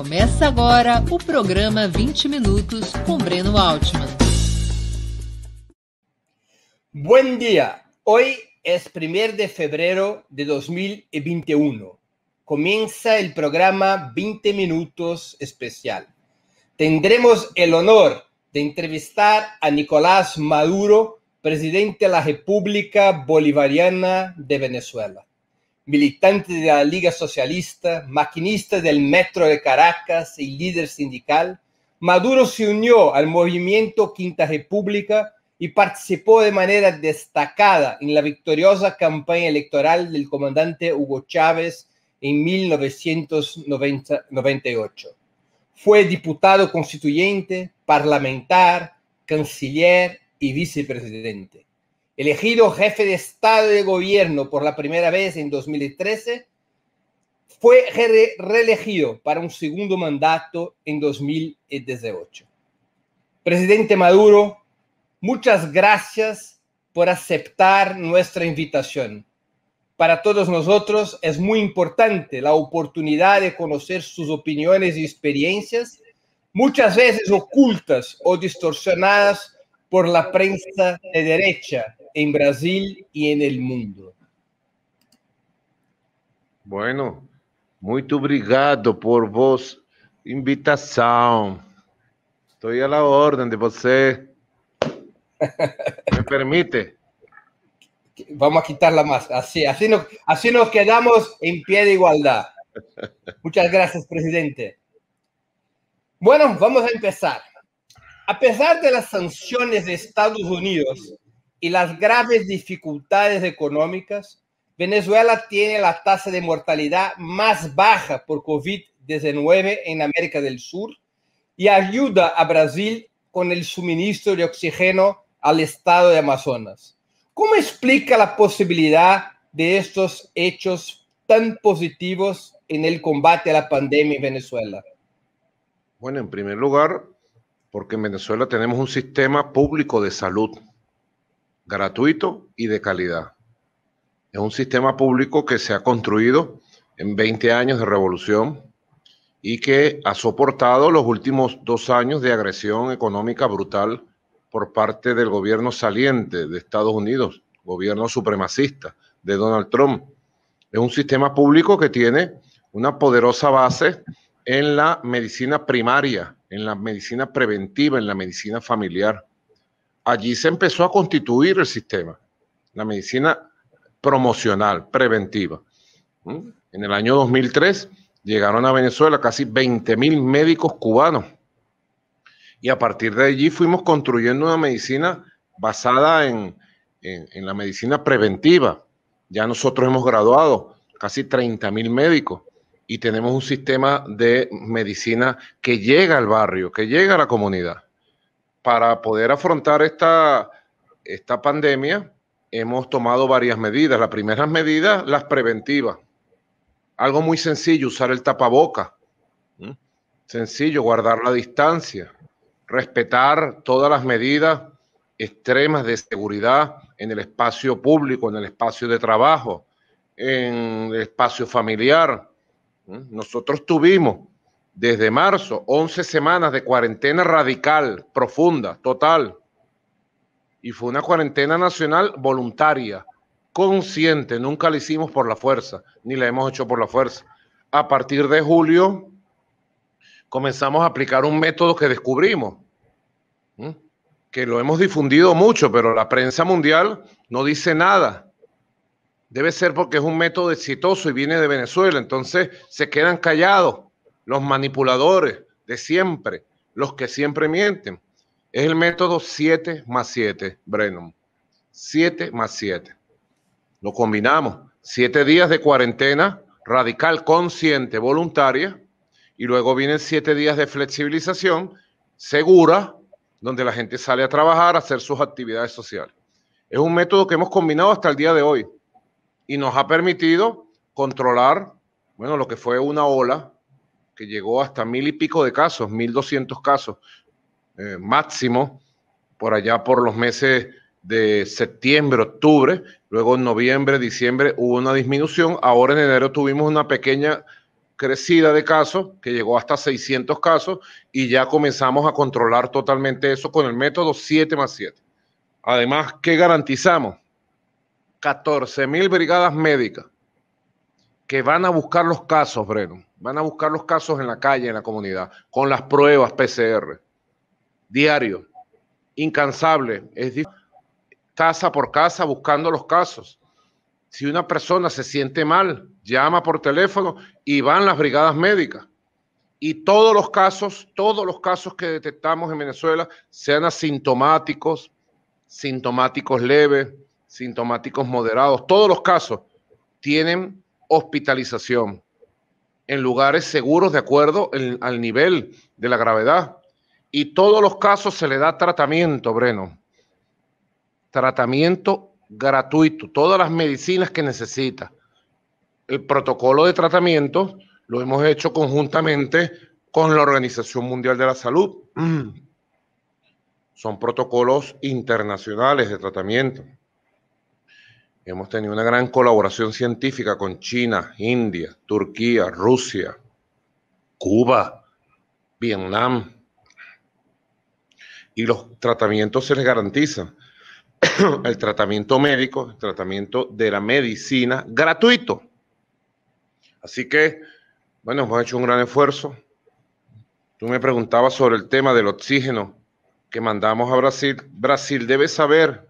Começa agora o programa 20 Minutos com Breno Altman. Buen día. Hoy es 1 de febrero de 2021. Comienza el programa 20 Minutos especial. Tendremos el honor de entrevistar a Nicolás Maduro, presidente de la República Bolivariana de Venezuela militante de la Liga Socialista, maquinista del Metro de Caracas y líder sindical, Maduro se unió al movimiento Quinta República y participó de manera destacada en la victoriosa campaña electoral del comandante Hugo Chávez en 1998. Fue diputado constituyente, parlamentar, canciller y vicepresidente elegido jefe de Estado y de Gobierno por la primera vez en 2013, fue reelegido para un segundo mandato en 2018. Presidente Maduro, muchas gracias por aceptar nuestra invitación. Para todos nosotros es muy importante la oportunidad de conocer sus opiniones y experiencias, muchas veces ocultas o distorsionadas por la prensa de derecha en Brasil y en el mundo. Bueno, muito obrigado por vos invitação. Estou a la orden de você. ¿Me permite? Vamos a quitarla más. Así, así, nos, así nos quedamos en pie de igualdad. Muchas gracias, presidente. Bueno, vamos a empezar. A pesar de las sanciones de Estados Unidos y las graves dificultades económicas, Venezuela tiene la tasa de mortalidad más baja por COVID-19 en América del Sur y ayuda a Brasil con el suministro de oxígeno al estado de Amazonas. ¿Cómo explica la posibilidad de estos hechos tan positivos en el combate a la pandemia en Venezuela? Bueno, en primer lugar, porque en Venezuela tenemos un sistema público de salud gratuito y de calidad. Es un sistema público que se ha construido en 20 años de revolución y que ha soportado los últimos dos años de agresión económica brutal por parte del gobierno saliente de Estados Unidos, gobierno supremacista de Donald Trump. Es un sistema público que tiene una poderosa base en la medicina primaria, en la medicina preventiva, en la medicina familiar allí se empezó a constituir el sistema, la medicina promocional, preventiva. En el año 2003 llegaron a Venezuela casi 20 mil médicos cubanos y a partir de allí fuimos construyendo una medicina basada en, en la medicina preventiva. Ya nosotros hemos graduado casi 30 mil médicos y tenemos un sistema de medicina que llega al barrio, que llega a la comunidad para poder afrontar esta, esta pandemia, hemos tomado varias medidas. Las primeras medidas, las preventivas. Algo muy sencillo, usar el tapaboca. Sencillo, guardar la distancia, respetar todas las medidas extremas de seguridad en el espacio público, en el espacio de trabajo, en el espacio familiar. Nosotros tuvimos desde marzo, 11 semanas de cuarentena radical, profunda, total. Y fue una cuarentena nacional voluntaria, consciente, nunca la hicimos por la fuerza, ni la hemos hecho por la fuerza. A partir de julio comenzamos a aplicar un método que descubrimos, que lo hemos difundido mucho, pero la prensa mundial no dice nada. Debe ser porque es un método exitoso y viene de Venezuela, entonces se quedan callados los manipuladores de siempre, los que siempre mienten. Es el método 7 más 7, Brennan. 7 más 7. Lo combinamos. Siete días de cuarentena radical, consciente, voluntaria, y luego vienen siete días de flexibilización segura, donde la gente sale a trabajar, a hacer sus actividades sociales. Es un método que hemos combinado hasta el día de hoy y nos ha permitido controlar, bueno, lo que fue una ola que llegó hasta mil y pico de casos, mil doscientos casos eh, máximo, por allá por los meses de septiembre, octubre, luego en noviembre, diciembre hubo una disminución, ahora en enero tuvimos una pequeña crecida de casos, que llegó hasta 600 casos, y ya comenzamos a controlar totalmente eso con el método 7 más 7. Además, ¿qué garantizamos? 14 mil brigadas médicas que van a buscar los casos, Breno, van a buscar los casos en la calle, en la comunidad, con las pruebas PCR, diario, incansable, es casa por casa buscando los casos. Si una persona se siente mal, llama por teléfono y van las brigadas médicas. Y todos los casos, todos los casos que detectamos en Venezuela, sean asintomáticos, sintomáticos leves, sintomáticos moderados, todos los casos tienen hospitalización en lugares seguros de acuerdo al nivel de la gravedad. Y todos los casos se le da tratamiento, Breno. Tratamiento gratuito, todas las medicinas que necesita el protocolo de tratamiento lo hemos hecho conjuntamente con la Organización Mundial de la Salud. Son protocolos internacionales de tratamiento. Hemos tenido una gran colaboración científica con China, India, Turquía, Rusia, Cuba, Vietnam. Y los tratamientos se les garantizan. el tratamiento médico, el tratamiento de la medicina gratuito. Así que, bueno, hemos hecho un gran esfuerzo. Tú me preguntabas sobre el tema del oxígeno que mandamos a Brasil. Brasil debe saber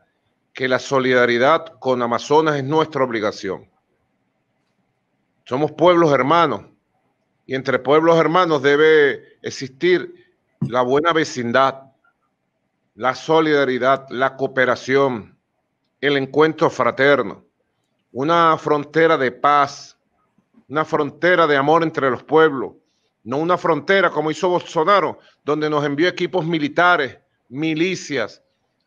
que la solidaridad con Amazonas es nuestra obligación. Somos pueblos hermanos y entre pueblos hermanos debe existir la buena vecindad, la solidaridad, la cooperación, el encuentro fraterno, una frontera de paz, una frontera de amor entre los pueblos, no una frontera como hizo Bolsonaro, donde nos envió equipos militares, milicias,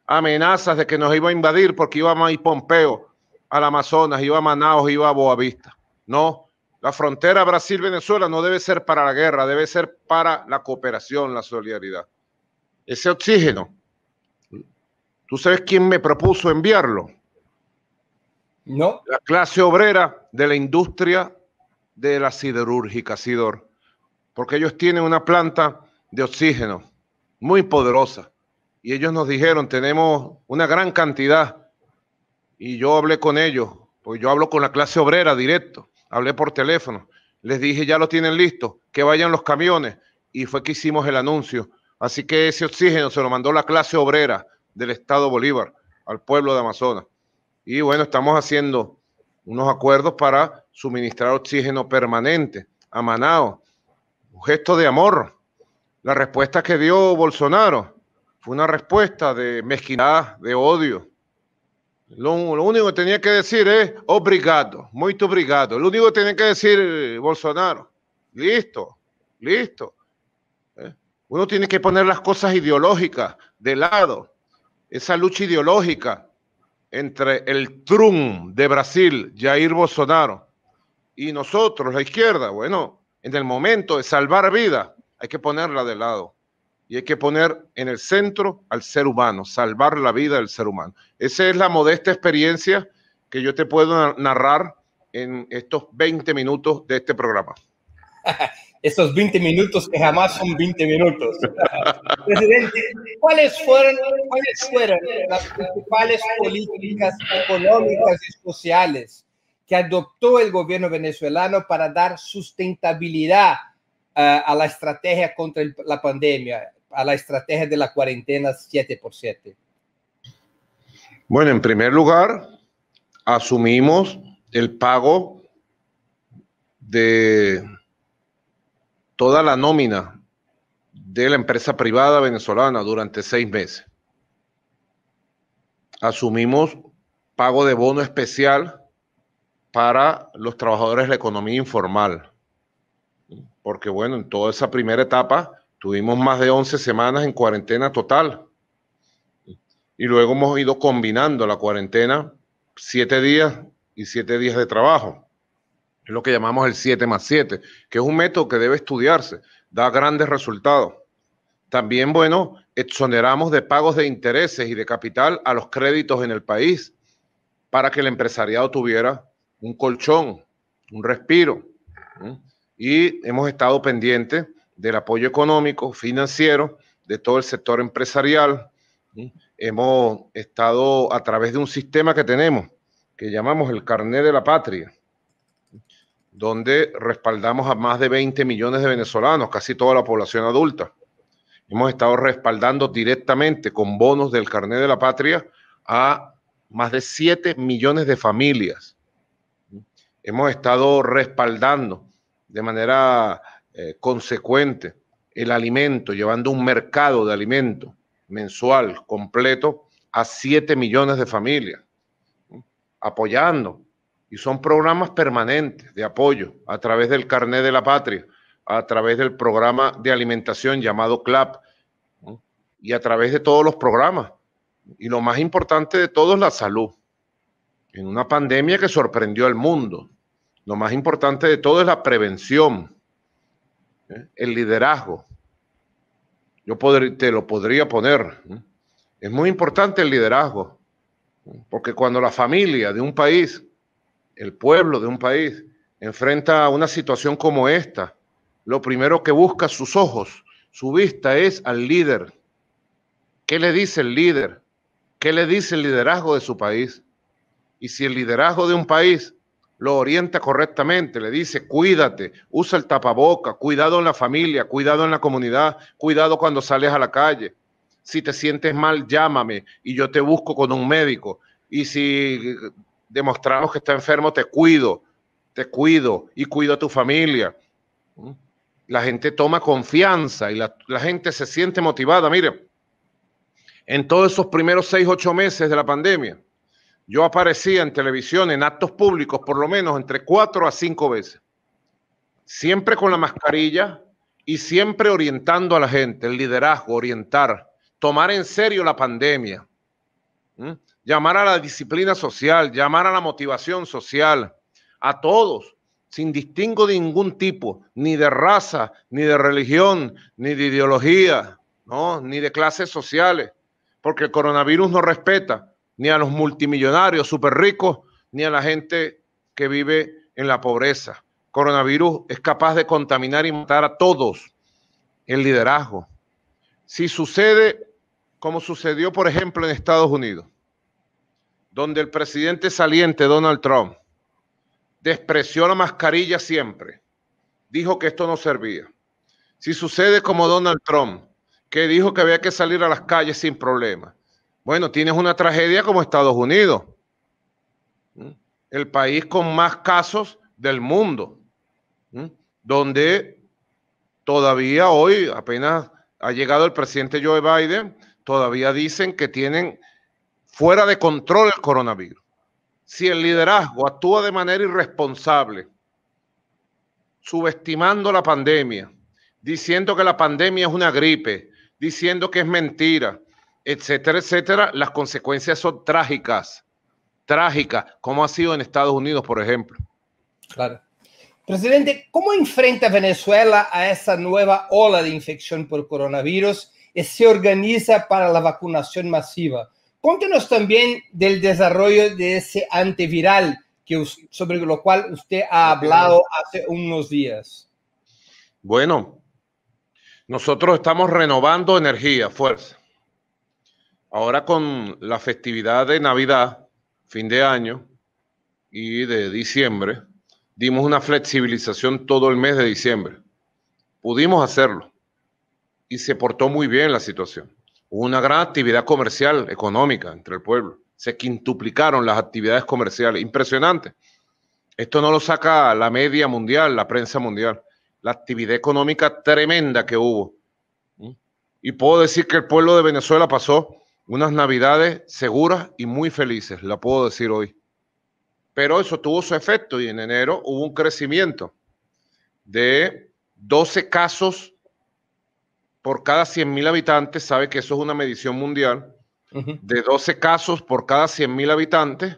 amenazas de que nos iba a invadir porque iba a ir Pompeo al Amazonas, iba a Manaus, iba a Boavista. No, la frontera Brasil-Venezuela no debe ser para la guerra, debe ser para la cooperación, la solidaridad. Ese oxígeno, ¿tú sabes quién me propuso enviarlo? No. La clase obrera de la industria de la siderúrgica, Sidor, porque ellos tienen una planta de oxígeno muy poderosa. Y ellos nos dijeron, tenemos una gran cantidad. Y yo hablé con ellos, pues yo hablo con la clase obrera directo, hablé por teléfono. Les dije, ya lo tienen listo, que vayan los camiones. Y fue que hicimos el anuncio. Así que ese oxígeno se lo mandó la clase obrera del Estado Bolívar al pueblo de Amazonas. Y bueno, estamos haciendo unos acuerdos para suministrar oxígeno permanente a Manao. Un gesto de amor. La respuesta que dio Bolsonaro fue una respuesta de mezquindad, de odio. Lo, único que tenía que decir es obrigado, muy obrigado. Lo único que tenía que decir Bolsonaro. Listo, listo. ¿Eh? Uno tiene que poner las cosas ideológicas de lado. Esa lucha ideológica entre el Trump de Brasil, Jair Bolsonaro, y nosotros, la izquierda, bueno, en el momento de salvar vida, hay que ponerla de lado. Y hay que poner en el centro al ser humano, salvar la vida del ser humano. Esa es la modesta experiencia que yo te puedo narrar en estos 20 minutos de este programa. Estos 20 minutos que jamás son 20 minutos. Presidente, ¿cuáles fueron, ¿cuáles fueron las principales políticas económicas y sociales que adoptó el gobierno venezolano para dar sustentabilidad a la estrategia contra el, la pandemia, a la estrategia de la cuarentena 7 por 7? Bueno, en primer lugar, asumimos el pago de toda la nómina de la empresa privada venezolana durante seis meses. Asumimos pago de bono especial para los trabajadores de la economía informal. Porque bueno, en toda esa primera etapa tuvimos más de 11 semanas en cuarentena total. Y luego hemos ido combinando la cuarentena, siete días y siete días de trabajo. Es lo que llamamos el 7 más 7, que es un método que debe estudiarse, da grandes resultados. También, bueno, exoneramos de pagos de intereses y de capital a los créditos en el país para que el empresariado tuviera un colchón, un respiro. Y hemos estado pendientes del apoyo económico, financiero, de todo el sector empresarial. Hemos estado a través de un sistema que tenemos, que llamamos el carnet de la patria, donde respaldamos a más de 20 millones de venezolanos, casi toda la población adulta. Hemos estado respaldando directamente con bonos del carnet de la patria a más de 7 millones de familias. Hemos estado respaldando de manera eh, consecuente el alimento, llevando un mercado de alimento mensual completo a 7 millones de familias, apoyando. Y son programas permanentes de apoyo a través del carnet de la patria, a través del programa de alimentación llamado CLAP y a través de todos los programas. Y lo más importante de todo es la salud. En una pandemia que sorprendió al mundo, lo más importante de todo es la prevención, ¿eh? el liderazgo. Yo te lo podría poner. ¿eh? Es muy importante el liderazgo, porque cuando la familia de un país, el pueblo de un país, enfrenta una situación como esta, lo primero que busca sus ojos, su vista es al líder. ¿Qué le dice el líder? ¿Qué le dice el liderazgo de su país? Y si el liderazgo de un país lo orienta correctamente, le dice, cuídate, usa el tapaboca, cuidado en la familia, cuidado en la comunidad, cuidado cuando sales a la calle. Si te sientes mal, llámame y yo te busco con un médico. Y si demostramos que está enfermo, te cuido, te cuido y cuido a tu familia. La gente toma confianza y la, la gente se siente motivada. Mire, en todos esos primeros seis, ocho meses de la pandemia, yo aparecía en televisión, en actos públicos, por lo menos entre cuatro a cinco veces. Siempre con la mascarilla y siempre orientando a la gente, el liderazgo, orientar, tomar en serio la pandemia, llamar a la disciplina social, llamar a la motivación social, a todos, sin distingo de ningún tipo, ni de raza, ni de religión, ni de ideología, ¿no? ni de clases sociales, porque el coronavirus no respeta ni a los multimillonarios súper ricos, ni a la gente que vive en la pobreza. Coronavirus es capaz de contaminar y matar a todos. El liderazgo. Si sucede como sucedió, por ejemplo, en Estados Unidos, donde el presidente saliente Donald Trump despreció la mascarilla siempre, dijo que esto no servía. Si sucede como Donald Trump, que dijo que había que salir a las calles sin problema, bueno, tienes una tragedia como Estados Unidos, el país con más casos del mundo, donde todavía hoy, apenas ha llegado el presidente Joe Biden, todavía dicen que tienen fuera de control el coronavirus. Si el liderazgo actúa de manera irresponsable, subestimando la pandemia, diciendo que la pandemia es una gripe, diciendo que es mentira, etcétera, etcétera, las consecuencias son trágicas, trágicas, como ha sido en Estados Unidos, por ejemplo. Claro. Presidente, ¿cómo enfrenta Venezuela a esa nueva ola de infección por coronavirus y se organiza para la vacunación masiva? Cuéntenos también del desarrollo de ese antiviral que, sobre lo cual usted ha hablado hace unos días. Bueno, nosotros estamos renovando energía, fuerza. Ahora con la festividad de Navidad, fin de año y de diciembre, dimos una flexibilización todo el mes de diciembre. Pudimos hacerlo y se portó muy bien la situación. Hubo una gran actividad comercial, económica entre el pueblo. Se quintuplicaron las actividades comerciales. Impresionante. Esto no lo saca la media mundial, la prensa mundial. La actividad económica tremenda que hubo. Y puedo decir que el pueblo de Venezuela pasó unas navidades seguras y muy felices, la puedo decir hoy. Pero eso tuvo su efecto y en enero hubo un crecimiento de 12 casos por cada 100 mil habitantes. Sabe que eso es una medición mundial. De 12 casos por cada 100 mil habitantes,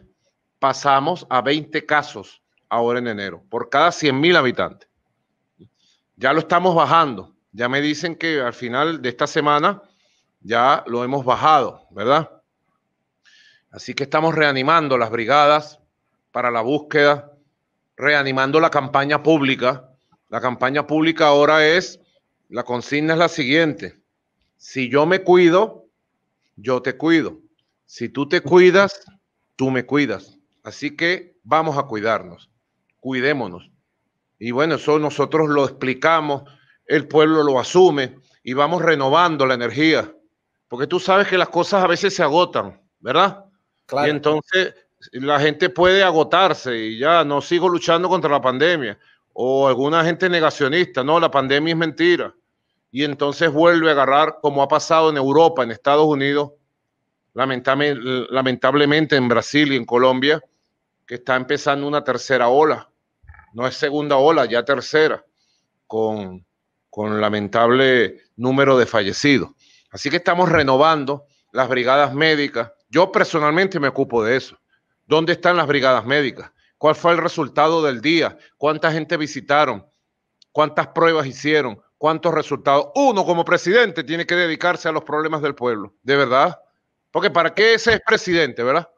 pasamos a 20 casos ahora en enero, por cada 100 mil habitantes. Ya lo estamos bajando. Ya me dicen que al final de esta semana ya lo hemos bajado, ¿verdad? Así que estamos reanimando las brigadas para la búsqueda, reanimando la campaña pública La campaña pública ahora es, la consigna es la siguiente. Si yo me cuido, yo te cuido. Si tú te cuidas, tú me cuidas. Así que vamos a cuidarnos, cuidémonos. Y bueno, eso nosotros lo explicamos, el pueblo lo asume y vamos renovando la energía. Porque tú sabes que las cosas a veces se agotan, ¿verdad? Y entonces la gente puede agotarse y ya no sigo luchando contra la pandemia. O alguna gente negacionista, no, la pandemia es mentira. Y entonces vuelve a agarrar, como ha pasado en Europa, en Estados Unidos, lamentablemente en Brasil y en Colombia, que está empezando una tercera ola. No es segunda ola, ya tercera, con, con lamentable número de fallecidos. Así que estamos renovando las brigadas médicas. Yo personalmente me ocupo de eso. ¿Dónde están las brigadas médicas? ¿Cuál fue el resultado del día? ¿Cuánta gente visitaron? ¿Cuántas pruebas hicieron? ¿Cuántos resultados? Uno como presidente tiene que dedicarse a los problemas del pueblo, de verdad. Porque ¿para qué ese es presidente, verdad?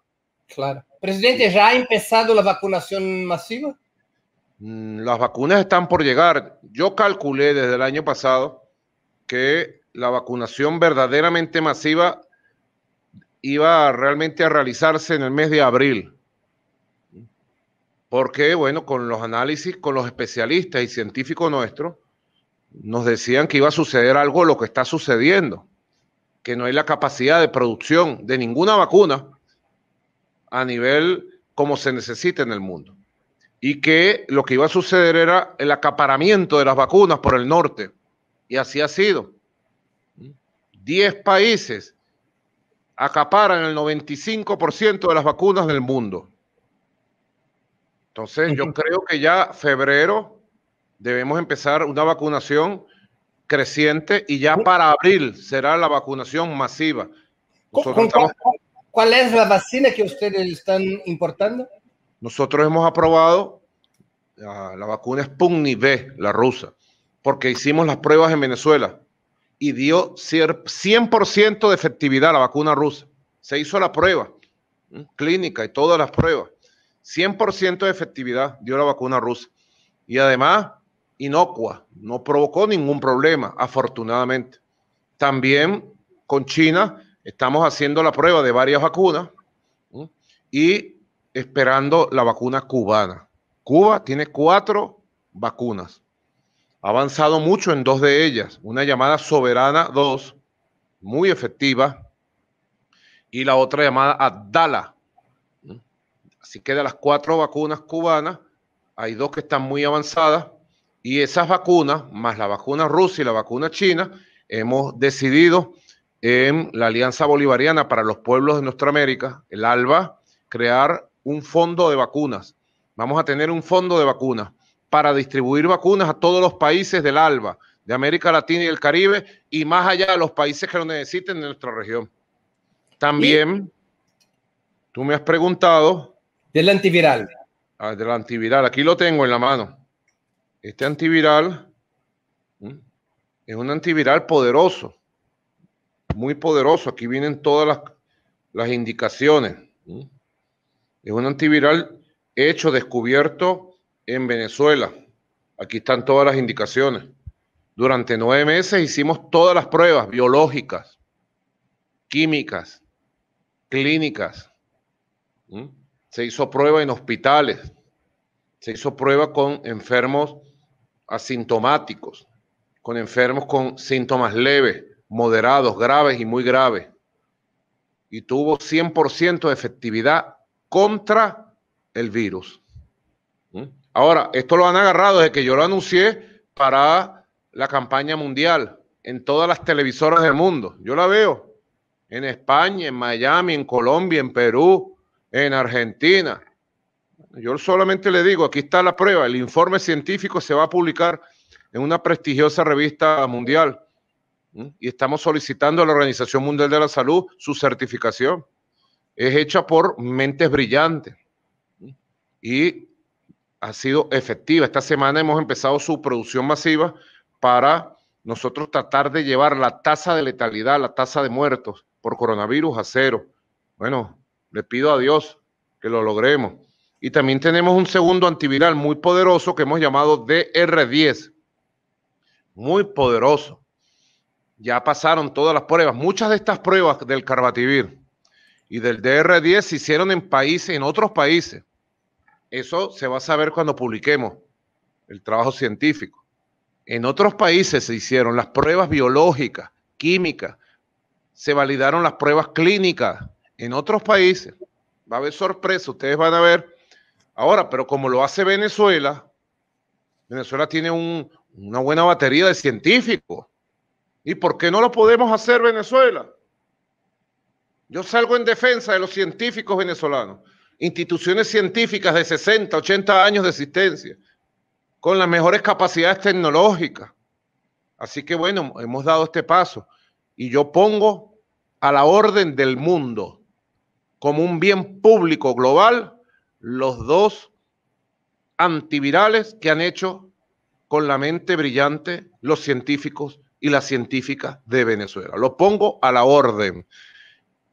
Claro. Presidente, ¿ya ha empezado la vacunación masiva? Mm, las vacunas están por llegar. Yo calculé desde el año pasado que la vacunación verdaderamente masiva iba realmente a realizarse en el mes de abril. Porque, bueno, con los análisis, con los especialistas y científicos nuestros, nos decían que iba a suceder algo lo que está sucediendo, que no hay la capacidad de producción de ninguna vacuna a nivel como se necesita en el mundo. Y que lo que iba a suceder era el acaparamiento de las vacunas por el norte. Y así ha sido. Diez países acaparan el 95% de las vacunas del mundo. Entonces, yo creo que ya febrero debemos empezar una vacunación creciente y ya para abril será la vacunación masiva. ¿Cuál es la vacuna que ustedes están importando? Nosotros hemos aprobado la, la vacuna Sputnik V, la rusa, porque hicimos las pruebas en Venezuela y dio 100% de efectividad la vacuna rusa. Se hizo la prueba clínica y todas las pruebas. 100% de efectividad dio la vacuna rusa. Y además, inocua, no provocó ningún problema, afortunadamente. También con China estamos haciendo la prueba de varias vacunas y esperando la vacuna cubana. Cuba tiene cuatro vacunas ha avanzado mucho en dos de ellas, una llamada Soberana 2, muy efectiva, y la otra llamada Abdala. Así que de las cuatro vacunas cubanas, hay dos que están muy avanzadas, y esas vacunas, más la vacuna rusa y la vacuna china, hemos decidido en la Alianza Bolivariana para los Pueblos de Nuestra América, el ALBA, crear un fondo de vacunas. Vamos a tener un fondo de vacunas para distribuir vacunas a todos los países del ALBA, de América Latina y el Caribe, y más allá de los países que lo necesiten en nuestra región. También, tú me has preguntado... Del antiviral. Ah, del antiviral, aquí lo tengo en la mano. Este antiviral es un antiviral poderoso, muy poderoso. Aquí vienen todas las, las indicaciones. Es un antiviral hecho, descubierto en Venezuela. Aquí están todas las indicaciones. Durante nueve meses hicimos todas las pruebas biológicas, químicas, clínicas. Se hizo prueba en hospitales. Se hizo prueba con enfermos asintomáticos, con enfermos con síntomas leves, moderados, graves y muy graves. Y tuvo 100% de efectividad contra el virus. Ahora, esto lo han agarrado desde que yo lo anuncié para la campaña mundial en todas las televisoras del mundo. Yo la veo en España, en Miami, en Colombia, en Perú, en Argentina. Yo solamente le digo, aquí está la prueba, el informe científico se va a publicar en una prestigiosa revista mundial y estamos solicitando a la Organización Mundial de la Salud su certificación. Es hecha por mentes brillantes y ha sido efectiva. Esta semana hemos empezado su producción masiva para nosotros tratar de llevar la tasa de letalidad, la tasa de muertos por coronavirus a cero. Bueno, le pido a Dios que lo logremos. Y también tenemos un segundo antiviral muy poderoso que hemos llamado DR10. Muy poderoso. Ya pasaron todas las pruebas. Muchas de estas pruebas del Carbativir y del DR10 se hicieron en países, en otros países. Eso se va a saber cuando publiquemos el trabajo científico. En otros países se hicieron las pruebas biológicas, químicas, se validaron las pruebas clínicas. En otros países va a haber sorpresa, ustedes van a ver. Ahora, pero como lo hace Venezuela, Venezuela tiene una buena batería de científicos. ¿Y por qué no lo podemos hacer Venezuela? Yo salgo en defensa de los científicos venezolanos, instituciones científicas de 60, 80 años de existencia, con las mejores capacidades tecnológicas. Así que bueno, hemos dado este paso y yo pongo a la orden del mundo como un bien público global los dos antivirales que han hecho con la mente brillante los científicos y las científicas de Venezuela. Lo pongo a la orden.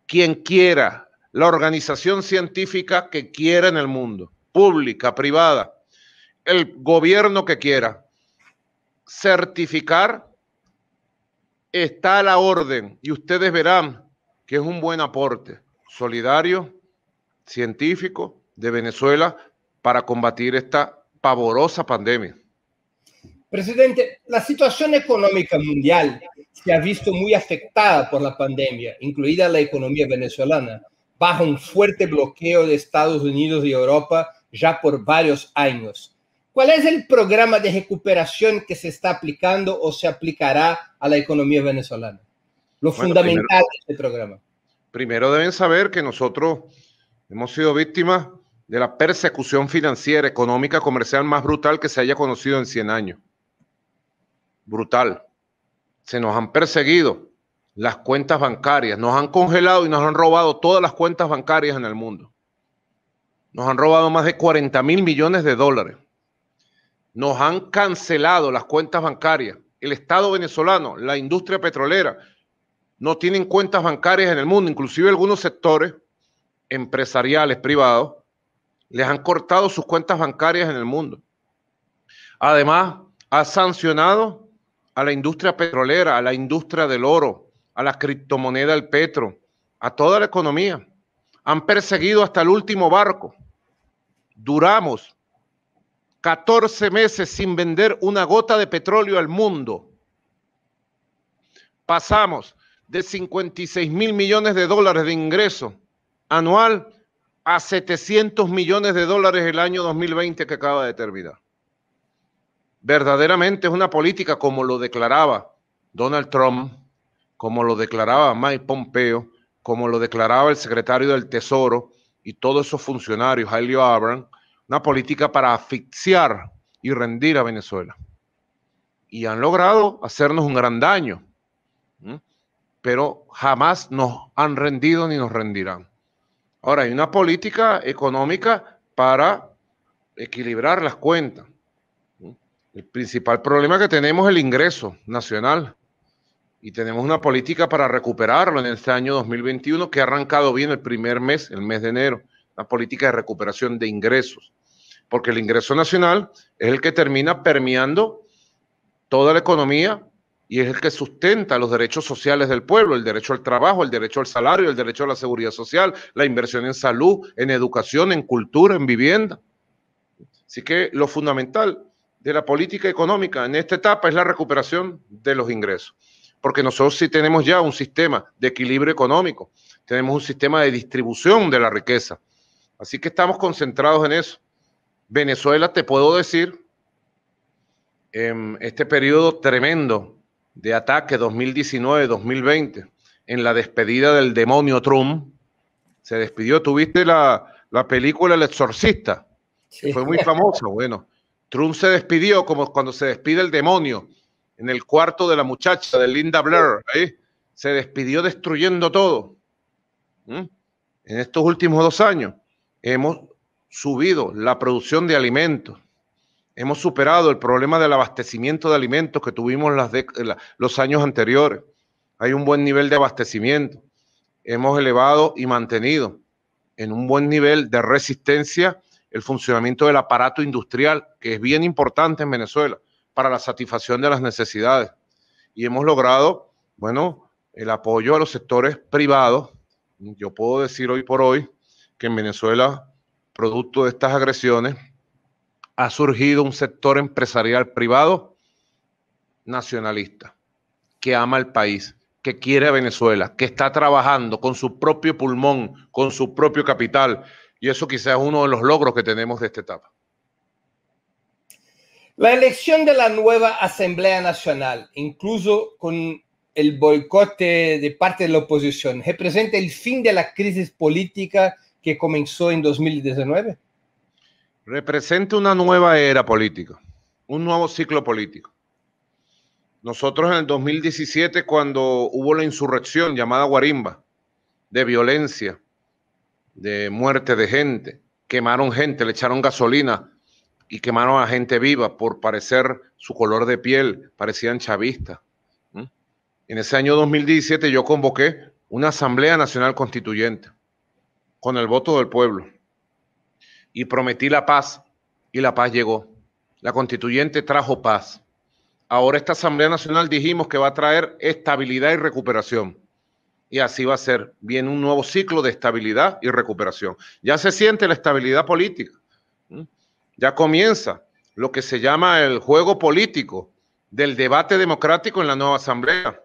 Quien quiera, la organización científica que quiera en el mundo, pública, privada, el gobierno que quiera certificar, está a la orden y ustedes verán que es un buen aporte solidario, científico de Venezuela para combatir esta pavorosa pandemia. Presidente, la situación económica mundial se ha visto muy afectada por la pandemia, incluida la economía venezolana, bajo un fuerte bloqueo de Estados Unidos y Europa ya por varios años. ¿Cuál es el programa de recuperación que se está aplicando o se aplicará a la economía venezolana? Lo fundamental de este programa. Primero deben saber que nosotros hemos sido víctimas de la persecución financiera, económica, comercial más brutal que se haya conocido en 100 años. Brutal. Se nos han perseguido las cuentas bancarias, nos han congelado y nos han robado todas las cuentas bancarias en el mundo. Nos han robado más de 40 mil millones de dólares nos han cancelado las cuentas bancarias. El Estado venezolano, la industria petrolera, no tienen cuentas bancarias en el mundo, inclusive algunos sectores empresariales privados les han cortado sus cuentas bancarias en el mundo. Además, ha sancionado a la industria petrolera, a la industria del oro, a la criptomoneda del petro, a toda la economía. Han perseguido hasta el último barco. Duramos 14 meses sin vender una gota de petróleo al mundo. Pasamos de 56 mil millones de dólares de ingreso anual a 700 millones de dólares el año 2020 que acaba de terminar. Verdaderamente es una política como lo declaraba Donald Trump, como lo declaraba Mike Pompeo, como lo declaraba el secretario del Tesoro y todos esos funcionarios, Helio Abram, una política para asfixiar y rendir a Venezuela. Y han logrado hacernos un gran daño, pero jamás nos han rendido ni nos rendirán. Ahora, hay una política económica para equilibrar las cuentas. El principal problema que tenemos es el ingreso nacional y tenemos una política para recuperarlo en este año 2021 que ha arrancado bien el primer mes, el mes de enero, una política de recuperación de ingresos. Porque el ingreso nacional es el que termina permeando toda la economía y es el que sustenta los derechos sociales del pueblo, el derecho al trabajo, el derecho al salario, el derecho a la seguridad social, la inversión en salud, en educación, en cultura, en vivienda. Así que lo fundamental de la política económica en esta etapa es la recuperación de los ingresos, porque nosotros sí tenemos ya un sistema de equilibrio económico, tenemos un sistema de distribución de la riqueza, así que estamos concentrados en eso. Venezuela, te puedo decir, en este periodo tremendo de ataque 2019-2020, en la despedida del demonio Trump, se despidió, tuviste la, la película El Exorcista, que fue muy famosa, bueno, Trump se despidió como cuando se despide el demonio en el cuarto de la muchacha de Linda Blair, ahí, se despidió destruyendo todo. ¿Mm? En estos últimos dos años hemos subido la producción de alimentos. Hemos superado el problema del abastecimiento de alimentos que tuvimos los años anteriores. Hay un buen nivel de abastecimiento. Hemos elevado y mantenido en un buen nivel de resistencia el funcionamiento del aparato industrial, que es bien importante en Venezuela para la satisfacción de las necesidades. Y hemos logrado, bueno, el apoyo a los sectores privados. Yo puedo decir hoy por hoy que en Venezuela, producto de estas agresiones, ha surgido un sector empresarial privado nacionalista, que ama el país, que quiere a Venezuela, que está trabajando con su propio pulmón, con su propio capital. Y eso quizás es uno de los logros que tenemos de esta etapa. La elección de la nueva Asamblea Nacional, incluso con el boicote de parte de la oposición, representa el fin de la crisis política que comenzó en 2019? representa una nueva era política, un nuevo ciclo político. Nosotros en el 2017, cuando hubo la insurrección llamada Guarimba, de violencia, de muerte de gente, quemaron gente, le echaron gasolina y quemaron a gente viva por parecer su color de piel, parecían chavistas. En ese año 2017 yo convoqué una Asamblea Nacional Constituyente con el voto del pueblo y prometí la paz y la paz llegó. La constituyente trajo paz. Ahora esta Asamblea Nacional dijimos que va a traer estabilidad y recuperación. Y así va a ser. Viene un nuevo ciclo de estabilidad y recuperación. Ya se siente la estabilidad política. Ya comienza lo que se llama el juego político del debate democrático en la nueva Asamblea.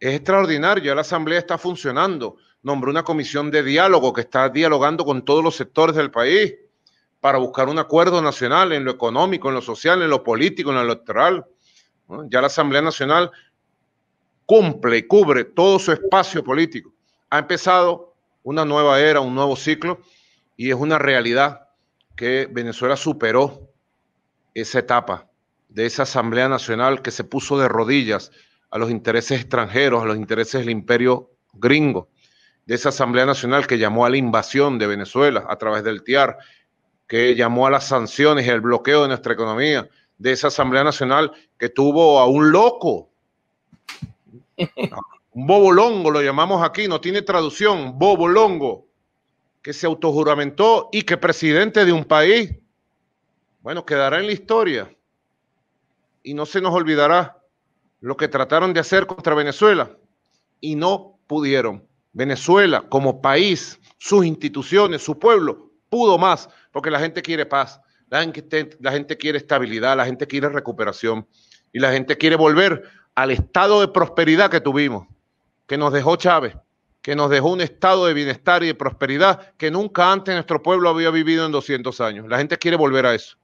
Es extraordinario, ya la Asamblea está funcionando. Nombró una comisión de diálogo que está dialogando con todos los sectores del país para buscar un acuerdo nacional en lo económico, en lo social, en lo político, en lo electoral. Ya la Asamblea Nacional cumple y cubre todo su espacio político. Ha empezado una nueva era, un nuevo ciclo, y es una realidad que Venezuela superó esa etapa de esa Asamblea Nacional que se puso de rodillas a los intereses extranjeros, a los intereses del imperio gringo, de esa Asamblea Nacional que llamó a la invasión de Venezuela a través del TIAR que llamó a las sanciones y el bloqueo de nuestra economía, de esa Asamblea Nacional que tuvo a un loco, un bobolongo, lo llamamos aquí, no tiene traducción, bobolongo, que se autojuramentó y que presidente de un país, bueno, quedará en la historia y no se nos olvidará lo que trataron de hacer contra Venezuela y no pudieron. Venezuela como país, sus instituciones, su pueblo, pudo más porque la gente quiere paz, la gente, la gente quiere estabilidad, la gente quiere recuperación y la gente quiere volver al estado de prosperidad que tuvimos, que nos dejó Chávez, que nos dejó un estado de bienestar y de prosperidad que nunca antes nuestro pueblo había vivido en 200 años. La gente quiere volver a eso.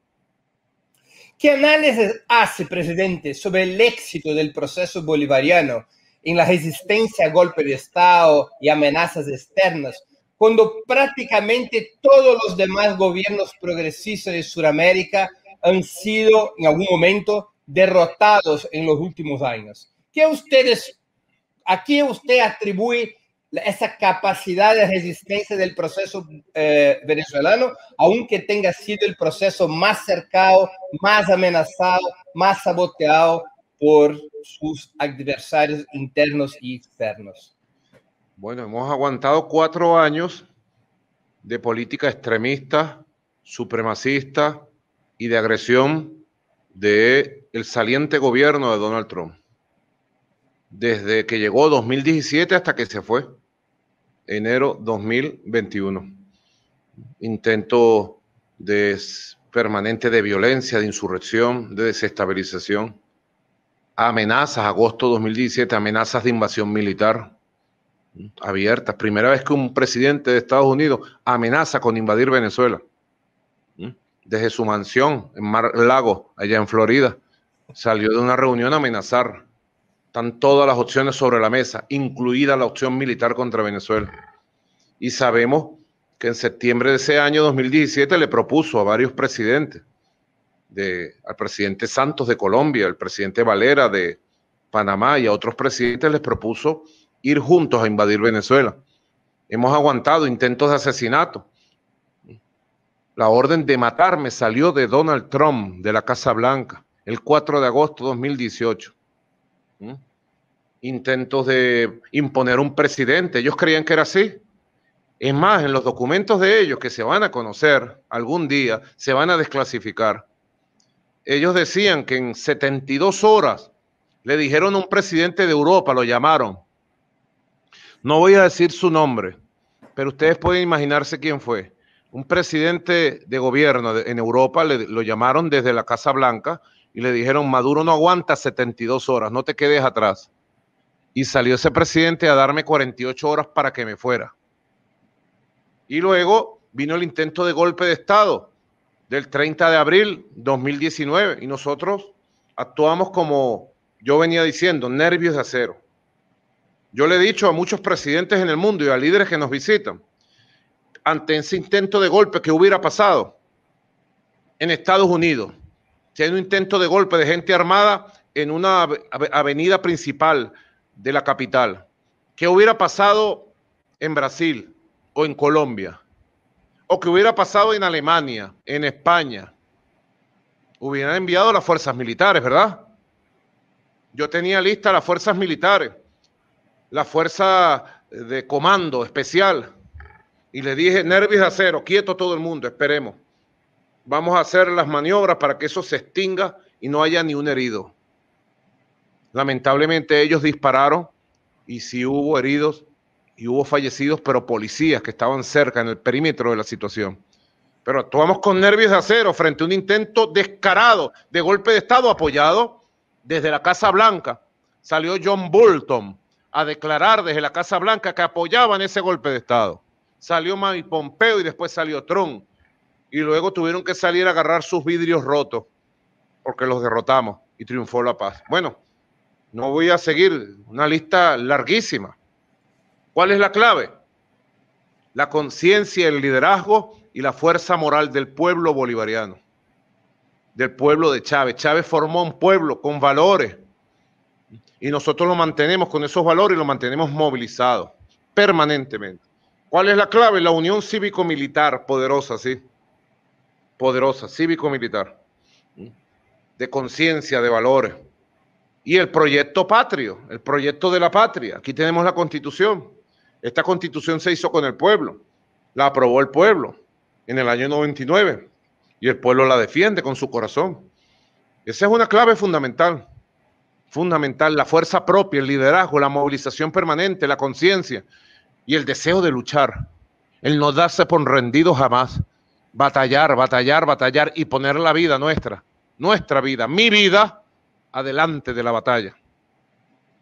¿Qué análisis hace, presidente, sobre el éxito del proceso bolivariano en la resistencia a golpe de Estado y amenazas externas cuando prácticamente todos los demás gobiernos progresistas de Sudamérica han sido en algún momento derrotados en los últimos años. ¿Qué ustedes, ¿A qué usted atribuye esa capacidad de resistencia del proceso eh, venezolano, aunque tenga sido el proceso más cercado, más amenazado, más saboteado por sus adversarios internos y externos? Bueno, hemos aguantado cuatro años de política extremista, supremacista y de agresión del el saliente gobierno de Donald Trump. Desde que llegó 2017 hasta que se fue, enero 2021. Intento permanente de violencia, de insurrección, de desestabilización, amenazas, agosto 2017, amenazas de invasión militar, abiertas. Primera vez que un presidente de Estados Unidos amenaza con invadir Venezuela. Desde su mansión en Mar Lago, allá en Florida, salió de una reunión a amenazar. Están todas las opciones sobre la mesa, incluida la opción militar contra Venezuela. Y sabemos que en septiembre de ese año 2017 le propuso a varios presidentes, de, al presidente Santos de Colombia, al presidente Valera de Panamá y a otros presidentes les propuso ir juntos a invadir Venezuela. Hemos aguantado intentos de asesinato. La orden de matarme salió de Donald Trump, de la Casa Blanca, el 4 de agosto de 2018. Intentos de imponer un presidente. Ellos creían que era así. Es más, en los documentos de ellos que se van a conocer algún día, se van a desclasificar. Ellos decían que en 72 horas le dijeron a un presidente de Europa, lo llamaron. No voy a decir su nombre, pero ustedes pueden imaginarse quién fue. Un presidente de gobierno en Europa le, lo llamaron desde la Casa Blanca y le dijeron, Maduro no aguanta 72 horas, no te quedes atrás. Y salió ese presidente a darme 48 horas para que me fuera. Y luego vino el intento de golpe de Estado del 30 de abril 2019 y nosotros actuamos como yo venía diciendo, nervios de acero. Yo le he dicho a muchos presidentes en el mundo y a líderes que nos visitan, ante ese intento de golpe que hubiera pasado en Estados Unidos, si hay un intento de golpe de gente armada en una avenida principal de la capital, ¿qué hubiera pasado en Brasil o en Colombia? ¿O qué hubiera pasado en Alemania, en España? Hubieran enviado las fuerzas militares, ¿verdad? Yo tenía lista las fuerzas militares la fuerza de comando especial y le dije, nervios de acero, quieto todo el mundo, esperemos. Vamos a hacer las maniobras para que eso se extinga y no haya ni un herido. Lamentablemente ellos dispararon y sí hubo heridos y hubo fallecidos, pero policías que estaban cerca en el perímetro de la situación. Pero actuamos con nervios de acero frente a un intento descarado de golpe de Estado apoyado desde la Casa Blanca. Salió John Bolton, a declarar desde la Casa Blanca que apoyaban ese golpe de Estado. Salió Mike Pompeo y después salió Trump. Y luego tuvieron que salir a agarrar sus vidrios rotos porque los derrotamos y triunfó la paz. Bueno, no voy a seguir una lista larguísima. ¿Cuál es la clave? La conciencia, el liderazgo y la fuerza moral del pueblo bolivariano, del pueblo de Chávez. Chávez formó un pueblo con valores, y nosotros lo mantenemos con esos valores y lo mantenemos movilizado permanentemente. ¿Cuál es la clave? La unión cívico-militar poderosa, sí. Poderosa, cívico-militar. De conciencia, de valores. Y el proyecto patrio, el proyecto de la patria. Aquí tenemos la constitución. Esta constitución se hizo con el pueblo. La aprobó el pueblo en el año 99. Y el pueblo la defiende con su corazón. Esa es una clave fundamental fundamental, la fuerza propia, el liderazgo, la movilización permanente, la conciencia y el deseo de luchar, el no darse por rendido jamás, batallar, batallar, batallar y poner la vida nuestra, nuestra vida, mi vida, adelante de la batalla.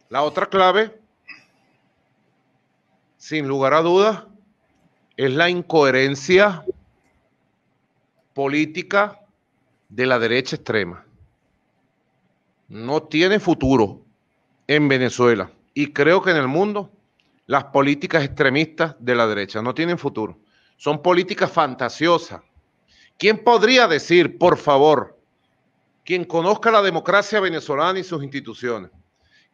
La otra clave, sin lugar a dudas, es la incoherencia política de la derecha extrema no tiene futuro en Venezuela y creo que en el mundo las políticas extremistas de la derecha no tienen futuro. Son políticas fantasiosas. ¿Quién podría decir, por favor, quien conozca la democracia venezolana y sus instituciones,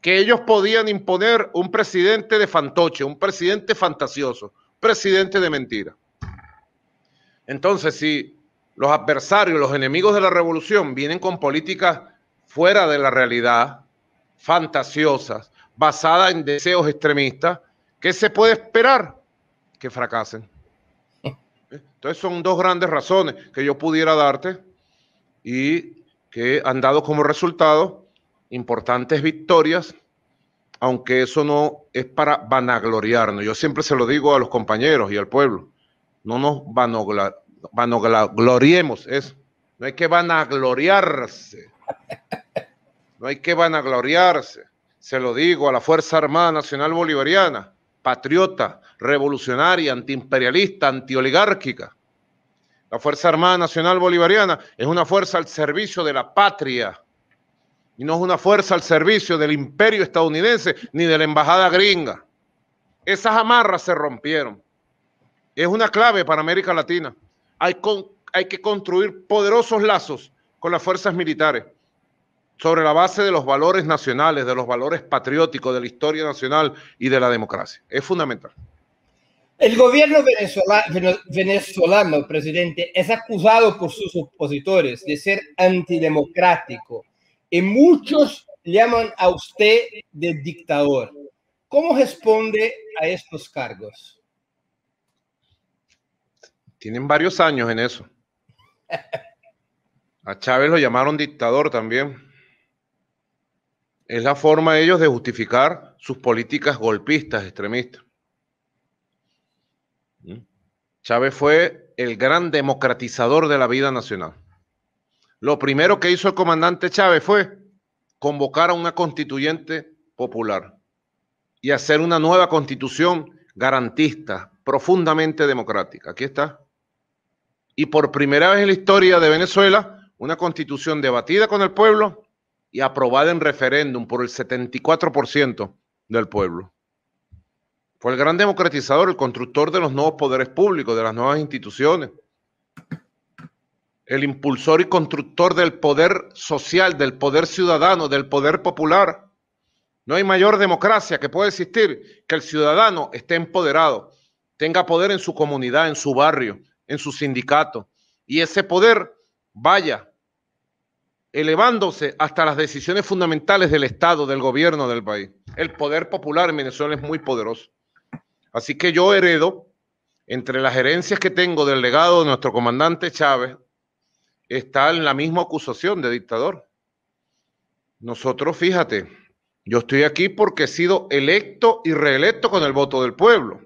que ellos podían imponer un presidente de fantoche, un presidente fantasioso, presidente de mentira? Entonces, si los adversarios, los enemigos de la revolución vienen con políticas fuera de la realidad, fantasiosas, basadas en deseos extremistas, ¿qué se puede esperar? Que fracasen. Entonces son dos grandes razones que yo pudiera darte y que han dado como resultado importantes victorias, aunque eso no es para vanagloriarnos. Yo siempre se lo digo a los compañeros y al pueblo, no nos vanagloriemos, eso. No hay que vanagloriarse no hay que vanagloriarse. Se lo digo a la Fuerza Armada Nacional Bolivariana, patriota, revolucionaria, antiimperialista, antioligárquica. La Fuerza Armada Nacional Bolivariana es una fuerza al servicio de la patria y no es una fuerza al servicio del imperio estadounidense ni de la embajada gringa. Esas amarras se rompieron. Es una clave para América Latina. Hay, hay que construir poderosos lazos con las fuerzas militares sobre la base de los valores nacionales, de los valores patrióticos, de la historia nacional y de la democracia. Es fundamental. El gobierno venezolano, presidente, es acusado por sus opositores de ser antidemocrático y muchos llaman a usted de dictador. ¿Cómo responde a estos cargos? Tienen varios años en eso. A Chávez lo llamaron dictador también. Es la forma de ellos de justificar sus políticas golpistas, extremistas. ¿Mm? Chávez fue el gran democratizador de la vida nacional. Lo primero que hizo el comandante Chávez fue convocar a una constituyente popular y hacer una nueva constitución garantista, profundamente democrática. Aquí está. Y por primera vez en la historia de Venezuela, una constitución debatida con el pueblo y aprobada en referéndum por el 74% del pueblo. Fue el gran democratizador, el constructor de los nuevos poderes públicos, de las nuevas instituciones, el impulsor y constructor del poder social, del poder ciudadano, del poder popular. No hay mayor democracia que pueda existir que el ciudadano esté empoderado, tenga poder en su comunidad, en su barrio, en su sindicato, y ese poder vaya elevándose hasta las decisiones fundamentales del Estado, del gobierno del país. El poder popular en Venezuela es muy poderoso. Así que yo heredo, entre las herencias que tengo del legado de nuestro comandante Chávez, está en la misma acusación de dictador. Nosotros, fíjate, yo estoy aquí porque he sido electo y reelecto con el voto del pueblo.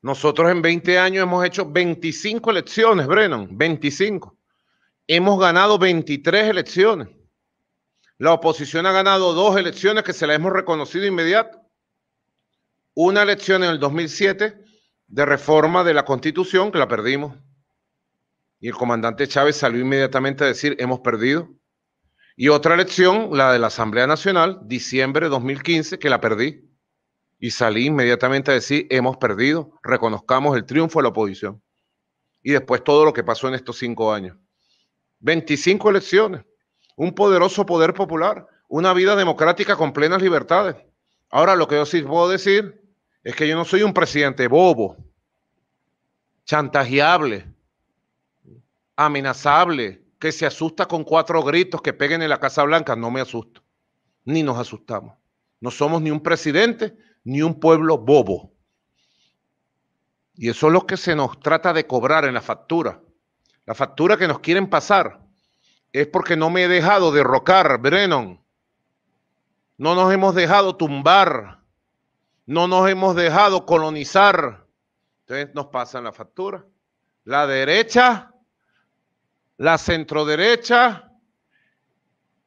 Nosotros en 20 años hemos hecho 25 elecciones, Brennan, 25. Hemos ganado 23 elecciones. La oposición ha ganado dos elecciones que se las hemos reconocido inmediato. Una elección en el 2007 de reforma de la constitución que la perdimos. Y el comandante Chávez salió inmediatamente a decir, hemos perdido. Y otra elección, la de la Asamblea Nacional, diciembre de 2015, que la perdí. Y salí inmediatamente a decir, hemos perdido, reconozcamos el triunfo de la oposición. Y después todo lo que pasó en estos cinco años. 25 elecciones, un poderoso poder popular, una vida democrática con plenas libertades. Ahora lo que yo sí puedo decir es que yo no soy un presidente bobo, chantajeable, amenazable, que se asusta con cuatro gritos que peguen en la Casa Blanca. No me asusto, ni nos asustamos. No somos ni un presidente ni un pueblo bobo. Y eso es lo que se nos trata de cobrar en la factura. La factura que nos quieren pasar es porque no me he dejado derrocar, Brennan. No nos hemos dejado tumbar. No nos hemos dejado colonizar. Entonces nos pasan la factura. La derecha la centroderecha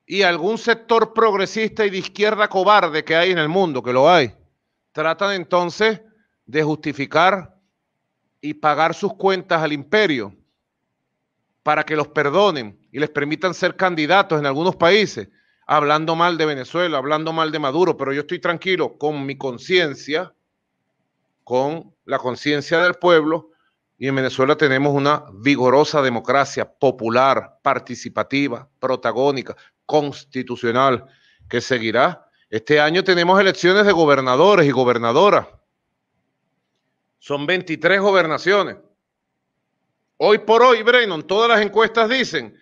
y algún sector progresista y de izquierda cobarde que hay en el mundo, que lo hay, tratan entonces de justificar y pagar sus cuentas al imperio para que los perdonen y les permitan ser candidatos en algunos países, hablando mal de Venezuela, hablando mal de Maduro, pero yo estoy tranquilo con mi conciencia, con la conciencia del pueblo, y en Venezuela tenemos una vigorosa democracia popular, participativa, protagónica, constitucional, que seguirá. Este año tenemos elecciones de gobernadores y gobernadoras. Son 23 gobernaciones. Hoy por hoy, Brennan, todas las encuestas dicen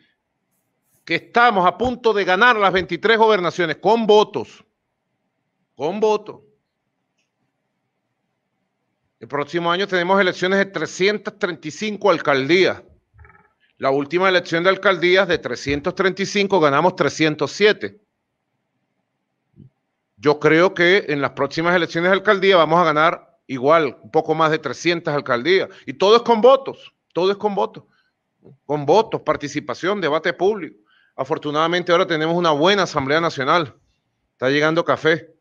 que estamos a punto de ganar las 23 gobernaciones con votos. Con votos. El próximo año tenemos elecciones de 335 alcaldías. La última elección de alcaldías de 335 ganamos 307. Yo creo que en las próximas elecciones de alcaldía vamos a ganar igual, un poco más de 300 alcaldías. Y todo es con votos, todo es con votos. Con votos, participación, debate público. Afortunadamente ahora tenemos una buena Asamblea Nacional. Está llegando café,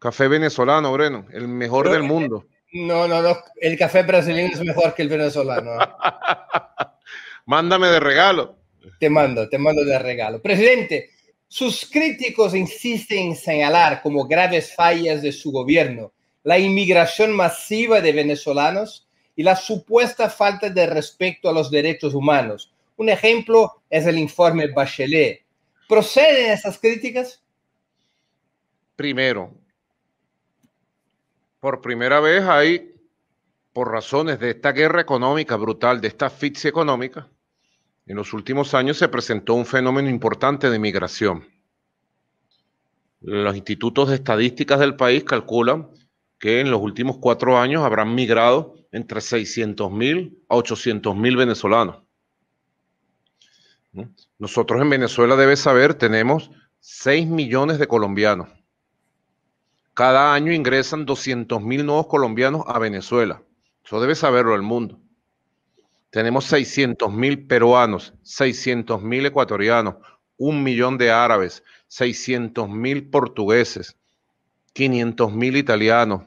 café venezolano, Breno, el mejor del mundo. No, no, no. El café brasileño es mejor que el venezolano. Mándame de regalo. Te mando, te mando de regalo. Presidente, sus críticos insisten en señalar como graves fallas de su gobierno la inmigración masiva de venezolanos y la supuesta falta de respeto a los derechos humanos. Un ejemplo es el informe Bachelet. ¿Proceden esas críticas? Primero, por primera vez hay, por razones de esta guerra económica brutal, de esta asfixia económica, en los últimos años se presentó un fenómeno importante de migración. Los institutos de estadísticas del país calculan que en los últimos cuatro años habrán migrado entre 600 mil a 800 mil venezolanos. Nosotros en Venezuela, debes saber, tenemos 6 millones de colombianos. Cada año ingresan 200 mil nuevos colombianos a Venezuela. Eso debe saberlo el mundo. Tenemos 600 mil peruanos, 600 mil ecuatorianos, un millón de árabes, 600 mil portugueses, 500 mil italianos.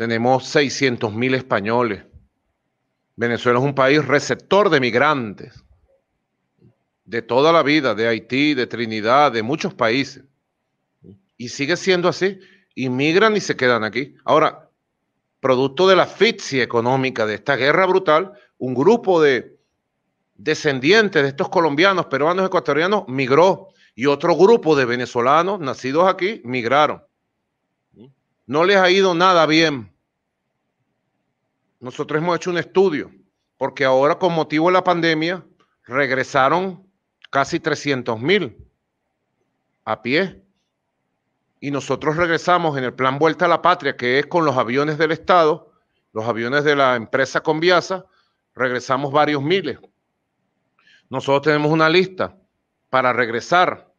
Tenemos 600 mil españoles. Venezuela es un país receptor de migrantes de toda la vida, de Haití, de Trinidad, de muchos países. Y sigue siendo así. Inmigran y se quedan aquí. Ahora, producto de la asfixia económica de esta guerra brutal, un grupo de descendientes de estos colombianos, peruanos, ecuatorianos migró y otro grupo de venezolanos nacidos aquí migraron. No les ha ido nada bien. Nosotros hemos hecho un estudio porque ahora con motivo de la pandemia regresaron casi 300 mil a pie. Y nosotros regresamos en el plan Vuelta a la Patria, que es con los aviones del Estado, los aviones de la empresa Conviasa, regresamos varios miles. Nosotros tenemos una lista para regresar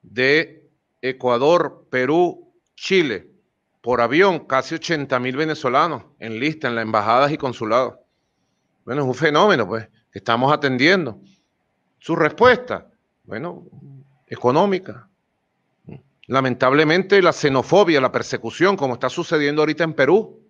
de Ecuador, Perú, Chile, por avión, casi 80 mil venezolanos en lista en las embajadas y consulados. Bueno, es un fenómeno, pues, que estamos atendiendo. Su respuesta, bueno, económica. Lamentablemente la xenofobia, la persecución, como está sucediendo ahorita en Perú.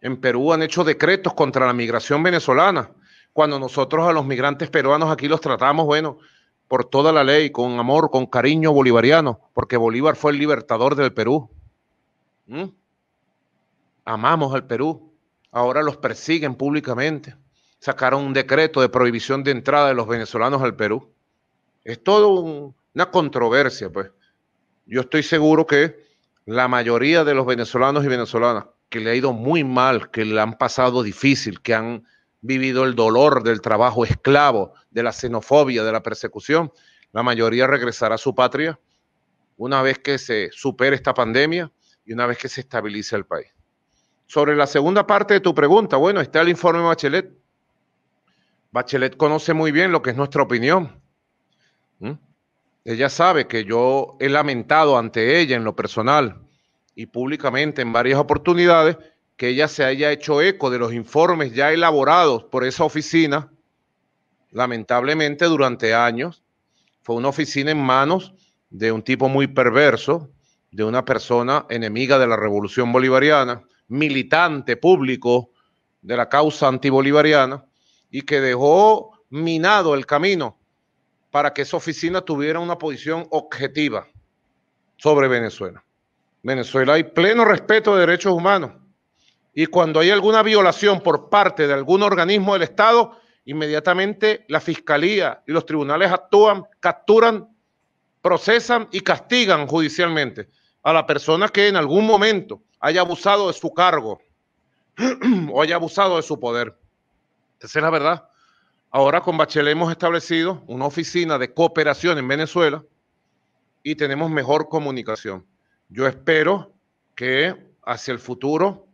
En Perú han hecho decretos contra la migración venezolana, cuando nosotros a los migrantes peruanos aquí los tratamos, bueno, por toda la ley, con amor, con cariño bolivariano, porque Bolívar fue el libertador del Perú. ¿Mm? Amamos al Perú, ahora los persiguen públicamente sacaron un decreto de prohibición de entrada de los venezolanos al Perú. Es todo una controversia, pues. Yo estoy seguro que la mayoría de los venezolanos y venezolanas que le ha ido muy mal, que le han pasado difícil, que han vivido el dolor del trabajo esclavo, de la xenofobia, de la persecución, la mayoría regresará a su patria una vez que se supere esta pandemia y una vez que se estabilice el país. Sobre la segunda parte de tu pregunta, bueno, está el informe Bachelet. Bachelet conoce muy bien lo que es nuestra opinión. Ella sabe que yo he lamentado ante ella en lo personal y públicamente en varias oportunidades que ella se haya hecho eco de los informes ya elaborados por esa oficina. Lamentablemente durante años fue una oficina en manos de un tipo muy perverso, de una persona enemiga de la revolución bolivariana, militante público de la causa antibolivariana, y que dejó minado el camino para que esa oficina tuviera una posición objetiva sobre Venezuela. Venezuela hay pleno respeto de derechos humanos y cuando hay alguna violación por parte de algún organismo del Estado, inmediatamente la Fiscalía y los tribunales actúan, capturan, procesan y castigan judicialmente a la persona que en algún momento haya abusado de su cargo o haya abusado de su poder. Esa es la verdad. Ahora con Bachelet hemos establecido una oficina de cooperación en Venezuela y tenemos mejor comunicación. Yo espero que hacia el futuro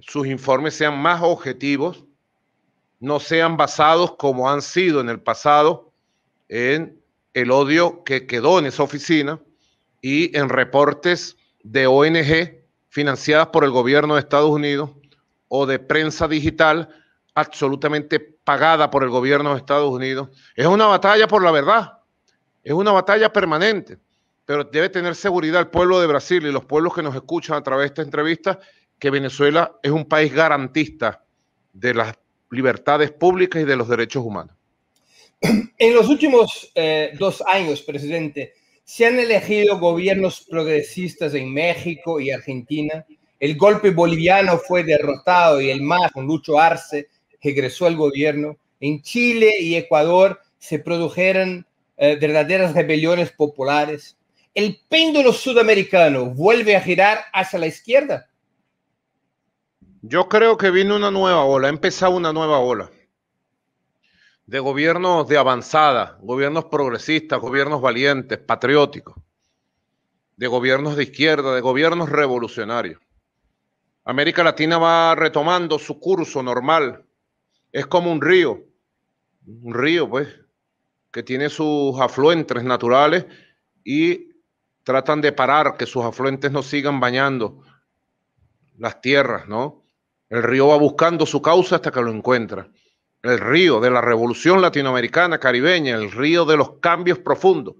sus informes sean más objetivos, no sean basados como han sido en el pasado en el odio que quedó en esa oficina y en reportes de ONG financiadas por el gobierno de Estados Unidos o de prensa digital absolutamente pagada por el gobierno de Estados Unidos. Es una batalla por la verdad, es una batalla permanente, pero debe tener seguridad el pueblo de Brasil y los pueblos que nos escuchan a través de esta entrevista que Venezuela es un país garantista de las libertades públicas y de los derechos humanos. En los últimos eh, dos años, presidente, se han elegido gobiernos progresistas en México y Argentina. El golpe boliviano fue derrotado y el MAS con Lucho Arce regresó al gobierno. En Chile y Ecuador se produjeron eh, verdaderas rebeliones populares. El péndulo sudamericano vuelve a girar hacia la izquierda. Yo creo que vino una nueva ola, ha empezado una nueva ola de gobiernos de avanzada, gobiernos progresistas, gobiernos valientes, patrióticos. de gobiernos de izquierda, de gobiernos revolucionarios. América Latina va retomando su curso normal. Es como un río, un río, pues, que tiene sus afluentes naturales y tratan de parar que sus afluentes no sigan bañando las tierras, ¿no? El río va buscando su causa hasta que lo encuentra. El río de la revolución latinoamericana, caribeña, el río de los cambios profundos,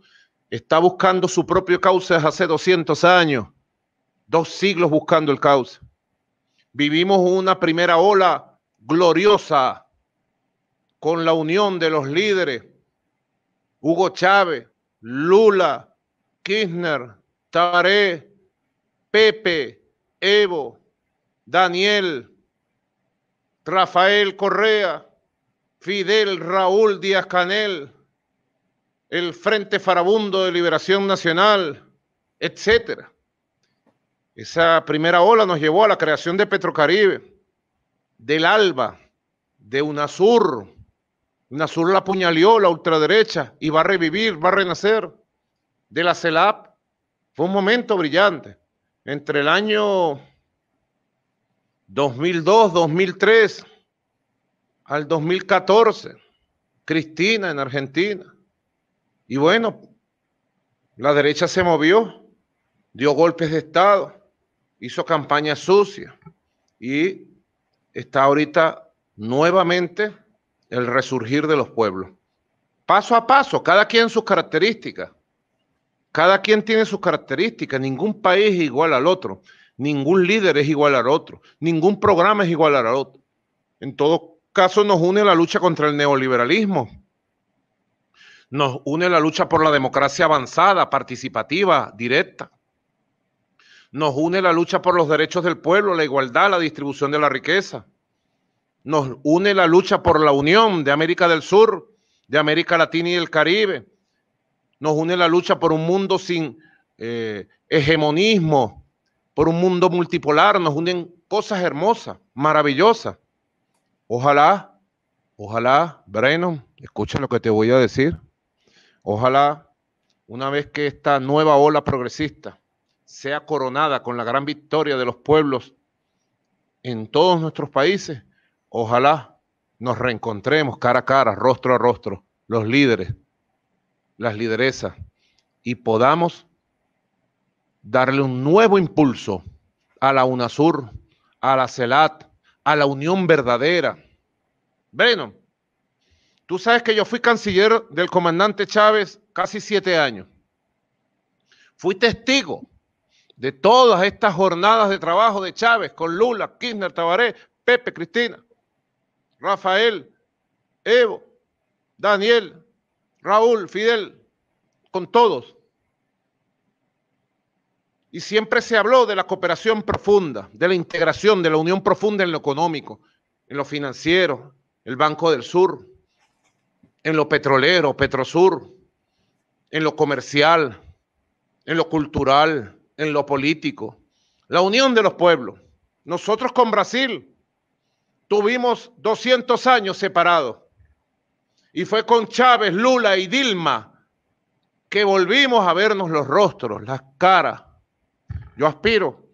está buscando su propio cauce hace 200 años, dos siglos buscando el cauce. Vivimos una primera ola gloriosa con la unión de los líderes, Hugo Chávez, Lula, Kirchner, Tabaré, Pepe, Evo, Daniel, Rafael Correa, Fidel Raúl Díaz Canel, el Frente Farabundo de Liberación Nacional, etcétera. Esa primera ola nos llevó a la creación de Petrocaribe, del ALBA, de UNASUR. UNASUR la apuñaleó la ultraderecha y va a revivir, va a renacer. De la CELAP fue un momento brillante. Entre el año 2002, 2003 al 2014, Cristina en Argentina. Y bueno, la derecha se movió, dio golpes de Estado, hizo campaña sucia y está ahorita nuevamente el resurgir de los pueblos. Paso a paso, cada quien sus características. Cada quien tiene sus características. Ningún país es igual al otro. Ningún líder es igual al otro. Ningún programa es igual al otro. En todo caso, nos une la lucha contra el neoliberalismo. Nos une la lucha por la democracia avanzada, participativa, directa. Nos une la lucha por los derechos del pueblo, la igualdad, la distribución de la riqueza. Nos une la lucha por la unión de América del Sur, de América Latina y el Caribe. Nos une la lucha por un mundo sin eh, hegemonismo, por un mundo multipolar, nos unen cosas hermosas, maravillosas. Ojalá, ojalá, Brennan, escucha lo que te voy a decir. Ojalá, una vez que esta nueva ola progresista sea coronada con la gran victoria de los pueblos en todos nuestros países, ojalá nos reencontremos cara a cara, rostro a rostro, los líderes, las lideresas, y podamos darle un nuevo impulso a la UNASUR, a la CELAT, a la Unión Verdadera. Bueno, tú sabes que yo fui canciller del comandante Chávez casi siete años. Fui testigo de todas estas jornadas de trabajo de Chávez con Lula, Kirchner, Tabaré, Pepe, Cristina, Rafael, Evo, Daniel, Raúl, Fidel, con todos. Y siempre se habló de la cooperación profunda, de la integración, de la unión profunda en lo económico, en lo financiero, el Banco del Sur, en lo petrolero, Petrosur, en lo comercial, en lo cultural, en lo político. La unión de los pueblos. Nosotros con Brasil tuvimos 200 años separados. Y fue con Chávez, Lula y Dilma que volvimos a vernos los rostros, las caras, yo aspiro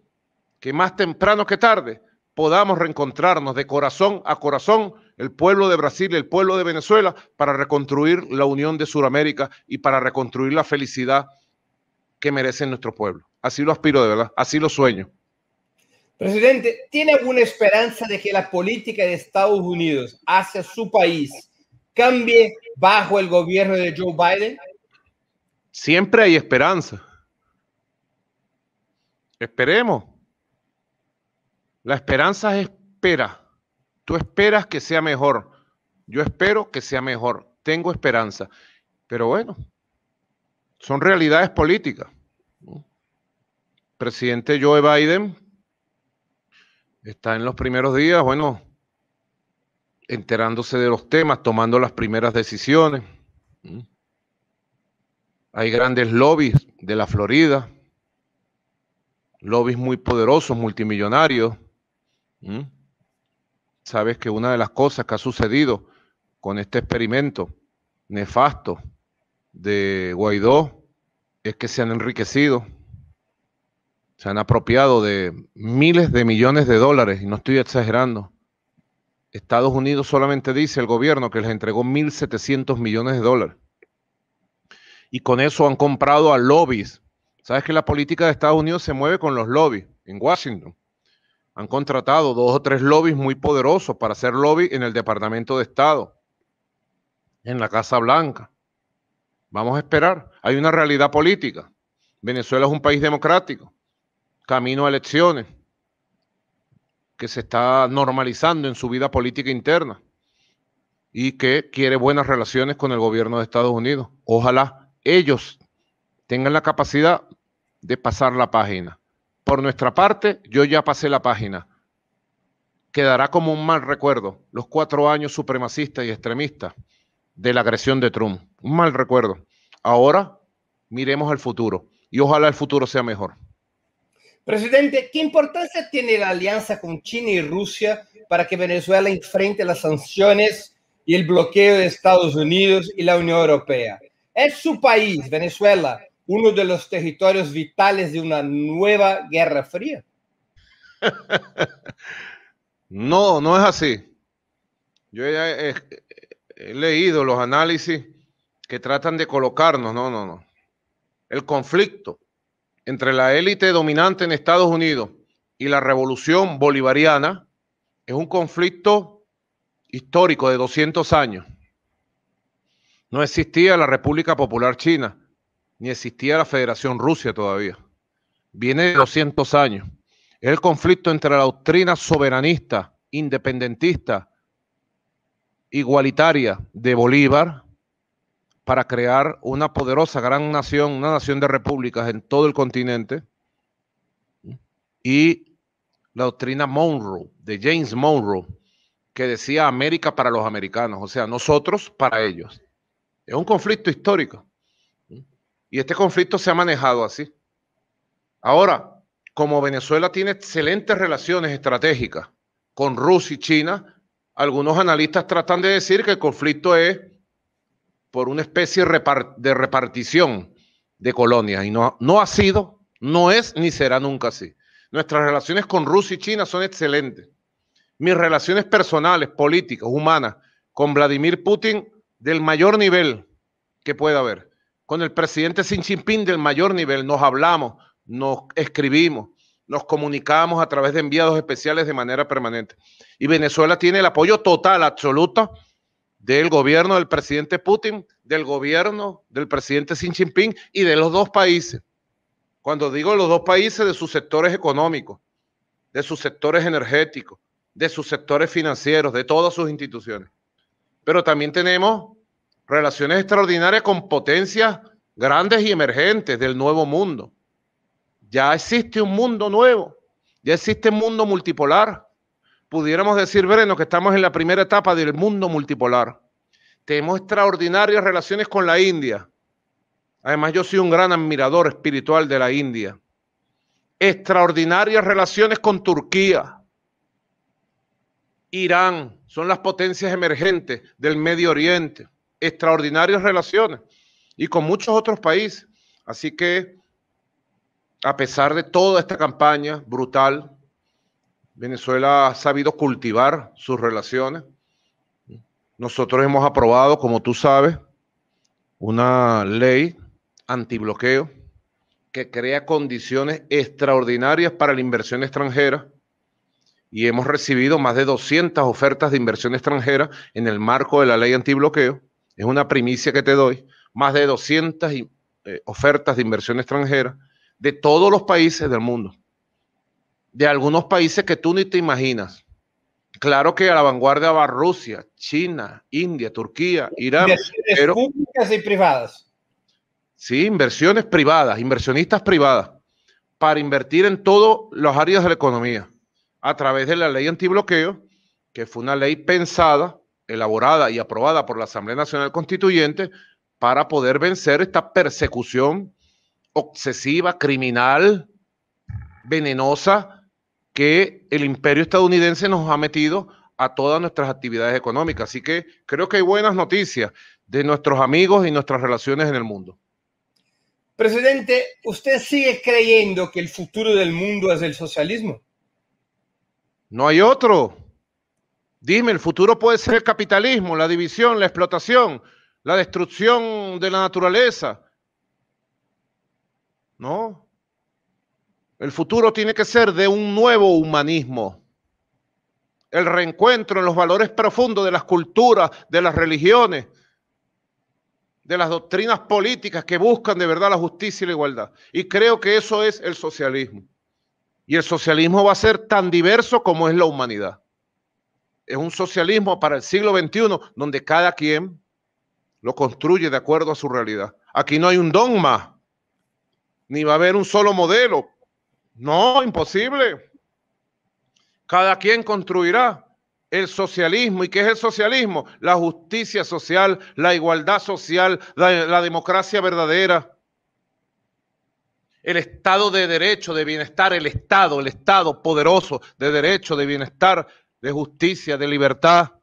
que más temprano que tarde podamos reencontrarnos de corazón a corazón el pueblo de Brasil y el pueblo de Venezuela para reconstruir la unión de Sudamérica y para reconstruir la felicidad que merece nuestro pueblo. Así lo aspiro de verdad, así lo sueño. Presidente, ¿tiene alguna esperanza de que la política de Estados Unidos hacia su país cambie bajo el gobierno de Joe Biden? Siempre hay esperanza. Esperemos. La esperanza es espera. Tú esperas que sea mejor. Yo espero que sea mejor. Tengo esperanza. Pero bueno, son realidades políticas. Presidente Joe Biden está en los primeros días, bueno, enterándose de los temas, tomando las primeras decisiones. Hay grandes lobbies de la Florida lobbies muy poderosos, multimillonarios. Sabes que una de las cosas que ha sucedido con este experimento nefasto de Guaidó es que se han enriquecido se han apropiado de miles de millones de dólares, y no estoy exagerando. Estados Unidos solamente dice el gobierno que les entregó 1.700 millones de dólares. Y con eso han comprado a lobbies. Sabes que la política de Estados Unidos se mueve con los lobbies en Washington. Han contratado dos o tres lobbies muy poderosos para hacer lobby en el Departamento de Estado, en la Casa Blanca. Vamos a esperar. Hay una realidad política. Venezuela es un país democrático, camino a elecciones que se está normalizando en su vida política interna y que quiere buenas relaciones con el gobierno de Estados Unidos. Ojalá ellos tengan la capacidad de pasar la página. Por nuestra parte, yo ya pasé la página. Quedará como un mal recuerdo los cuatro años supremacistas y extremistas de la agresión de Trump. Un mal recuerdo. Ahora miremos al futuro y ojalá el futuro sea mejor. Presidente, ¿qué importancia tiene la alianza con China y Rusia para que Venezuela enfrente las sanciones y el bloqueo de Estados Unidos y la Unión Europea? ¿Es su país, Venezuela, uno de los territorios vitales de una nueva guerra fría? No, no es así. Yo he, he, leído los análisis que tratan de colocarnos, no, no, no. El conflicto entre la élite dominante en Estados Unidos y la revolución bolivariana es un conflicto histórico de 200 años. No existía la República Popular China, ni existía la Federación Rusia todavía. Viene de 200 años. Es el conflicto entre la doctrina soberanista, independentista, igualitaria de Bolívar para crear una poderosa gran nación, una nación de repúblicas en todo el continente. Y la doctrina Monroe, de James Monroe, que decía América para los americanos, o sea, nosotros para ellos. Es un conflicto histórico. Y este conflicto se ha manejado así. Ahora, como Venezuela tiene excelentes relaciones estratégicas con Rusia y China, algunos analistas tratan de decir que el conflicto es por una especie de repartición de colonias y no, no ha sido, no es ni será nunca así. Nuestras relaciones con Rusia y China son excelentes. Mis relaciones personales, políticas, humanas, con Vladimir Putin del mayor nivel que pueda haber. Con el presidente Xi Jinping del mayor nivel. Nos hablamos, nos escribimos, nos comunicamos a través de enviados especiales de manera permanente. Y Venezuela tiene el apoyo total, absoluto, del gobierno del presidente Putin, del gobierno del presidente Xi Jinping y de los dos países. Cuando digo los dos países, de sus sectores económicos, de sus sectores energéticos, de sus sectores financieros, de todas sus instituciones. Pero también tenemos relaciones extraordinarias con potencias grandes y emergentes del nuevo mundo. Ya existe un mundo nuevo, ya existe un mundo multipolar, pudiéramos decir, Breno, que estamos en la primera etapa del mundo multipolar. Tenemos extraordinarias relaciones con la India. Además, yo soy un gran admirador espiritual de la India. Extraordinarias relaciones con Turquía. Irán, son las potencias emergentes del Medio Oriente. Extraordinarias relaciones. Y con muchos otros países. Así que, a pesar de toda esta campaña brutal, Venezuela ha sabido cultivar sus relaciones. Nosotros hemos aprobado, como tú sabes, una ley antibloqueo que crea condiciones extraordinarias para la inversión extranjera y hemos recibido más de 200 ofertas de inversión extranjera en el marco de la ley antibloqueo. Es una primicia que te doy. Más de 200 eh, ofertas de inversión extranjera de todos los países del mundo de algunos países que tú ni te imaginas. Claro que a la vanguardia va Rusia, China, India, Turquía, Irán. Inversiones públicas y privadas. Sí, inversiones privadas, inversionistas privadas, para invertir en todas las áreas de la economía, a través de la ley antibloqueo, que fue una ley pensada, elaborada y aprobada por la Asamblea Nacional Constituyente para poder vencer esta persecución obsesiva, criminal, venenosa que el imperio estadounidense nos ha metido a todas nuestras actividades económicas. Así que creo que hay buenas noticias de nuestros amigos y nuestras relaciones en el mundo. Presidente, ¿usted sigue creyendo que el futuro del mundo es el socialismo? No hay otro. Dime, el futuro puede ser el capitalismo, la división, la explotación, la destrucción de la naturaleza. No. El futuro tiene que ser de un nuevo humanismo. El reencuentro en los valores profundos de las culturas, de las religiones, de las doctrinas políticas que buscan de verdad la justicia y la igualdad. Y creo que eso es el socialismo. Y el socialismo va a ser tan diverso como es la humanidad. Es un socialismo para el siglo XXI donde cada quien lo construye de acuerdo a su realidad. Aquí no hay un dogma, ni va a haber un solo modelo. No, imposible. Cada quien construirá el socialismo. ¿Y qué es el socialismo? La justicia social, la igualdad social, la, democracia verdadera el estado de derecho, de bienestar, el Estado, el Estado poderoso de derecho, de bienestar, de justicia, de libertad.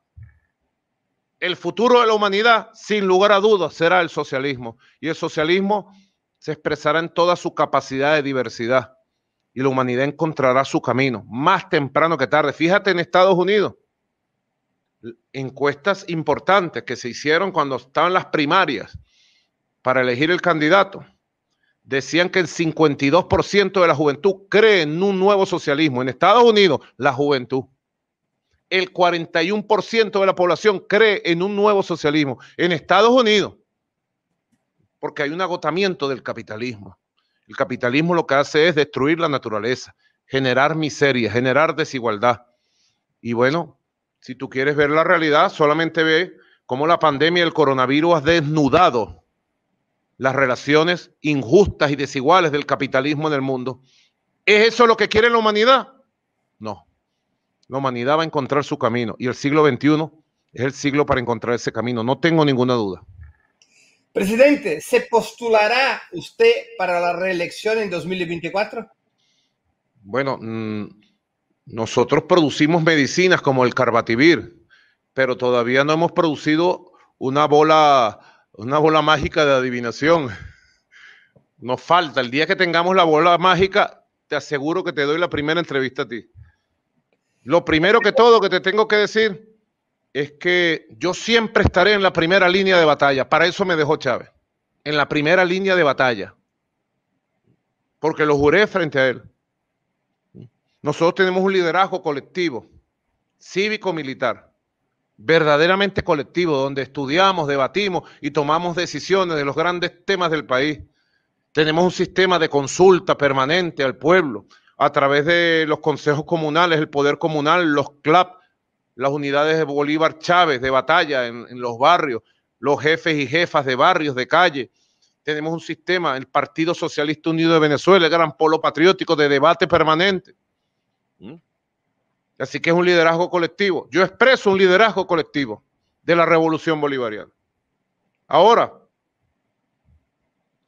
El futuro de la humanidad, sin lugar a dudas, será el socialismo. Y el socialismo se expresará en toda su capacidad de diversidad. Y la humanidad encontrará su camino, más temprano que tarde. Fíjate en Estados Unidos, encuestas importantes que se hicieron cuando estaban las primarias para elegir el candidato decían que el 52% de la juventud cree en un nuevo socialismo. En Estados Unidos, la juventud. El 41% de la población cree en un nuevo socialismo. En Estados Unidos, porque hay un agotamiento del capitalismo. El capitalismo lo que hace es destruir la naturaleza, generar miseria, generar desigualdad. Y bueno, si tú quieres ver la realidad, solamente ve cómo la pandemia del coronavirus ha desnudado las relaciones injustas y desiguales del capitalismo en el mundo. ¿Es eso lo que quiere la humanidad? No. La humanidad va a encontrar su camino y el siglo XXI es el siglo para encontrar ese camino, no tengo ninguna duda. Presidente, ¿se postulará usted para la reelección en 2024? Bueno, mm, nosotros producimos medicinas como el carbativir, pero todavía no hemos producido una bola una bola mágica de adivinación. Nos falta. El día que tengamos la bola mágica, te aseguro que te doy la primera entrevista a ti. Lo primero que todo que te tengo que decir es que yo siempre estaré en la primera línea de batalla. Para eso me dejó Chávez. En la primera línea de batalla. Porque lo juré frente a él. Nosotros tenemos un liderazgo colectivo, cívico-militar verdaderamente colectivo, donde estudiamos, debatimos y tomamos decisiones de los grandes temas del país. Tenemos un sistema de consulta permanente al pueblo a través de los consejos comunales, el poder comunal, los CLAP, las unidades de Bolívar Chávez de batalla en, en los barrios, los jefes y jefas de barrios, de calle. Tenemos un sistema, el Partido Socialista Unido de Venezuela, el gran polo patriótico de debate permanente. ¿Mm? Así que es un liderazgo colectivo. Yo expreso un liderazgo colectivo de la revolución bolivariana. Ahora,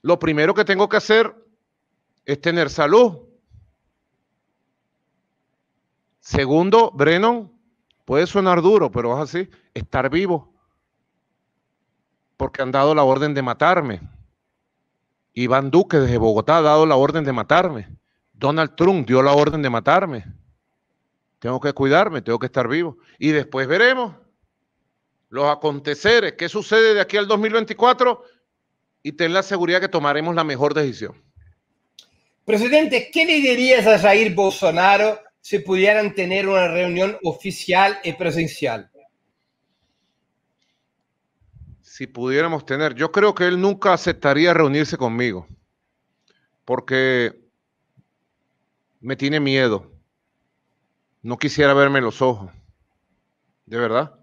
lo primero que tengo que hacer es tener salud. Segundo, Brennan, puede sonar duro, pero es así, estar vivo. Porque han dado la orden de matarme. Iván Duque desde Bogotá ha dado la orden de matarme. Donald Trump dio la orden de matarme. Tengo que cuidarme, tengo que estar vivo. Y después veremos los aconteceres, qué sucede de aquí al 2024 y ten la seguridad que tomaremos la mejor decisión. Presidente, ¿qué le dirías a Jair Bolsonaro si pudieran tener una reunión oficial y presencial? Si pudiéramos tener, yo creo que él nunca aceptaría reunirse conmigo, porque me tiene miedo no quisiera verme los ojos, de verdad.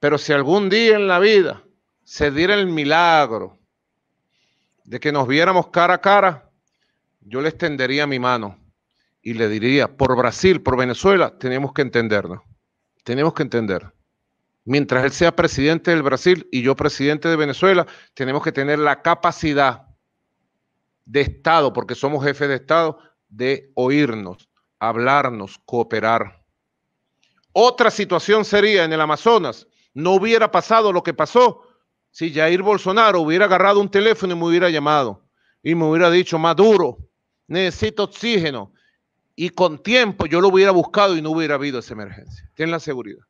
Pero si algún día en la vida se diera el milagro de que nos viéramos cara a cara, yo le extendería mi mano y le diría, por Brasil, por Venezuela, tenemos que entendernos. Tenemos que entender. Mientras él sea presidente del Brasil y yo presidente de Venezuela, tenemos que tener la capacidad de Estado, porque somos jefes de Estado, de oírnos, hablarnos, cooperar. Otra situación sería en el Amazonas. No hubiera pasado lo que pasó si Jair Bolsonaro hubiera agarrado un teléfono y me hubiera llamado. y me hubiera dicho, Maduro, necesito oxígeno, y con tiempo yo lo hubiera buscado y no hubiera habido esa emergencia. Ten la seguridad.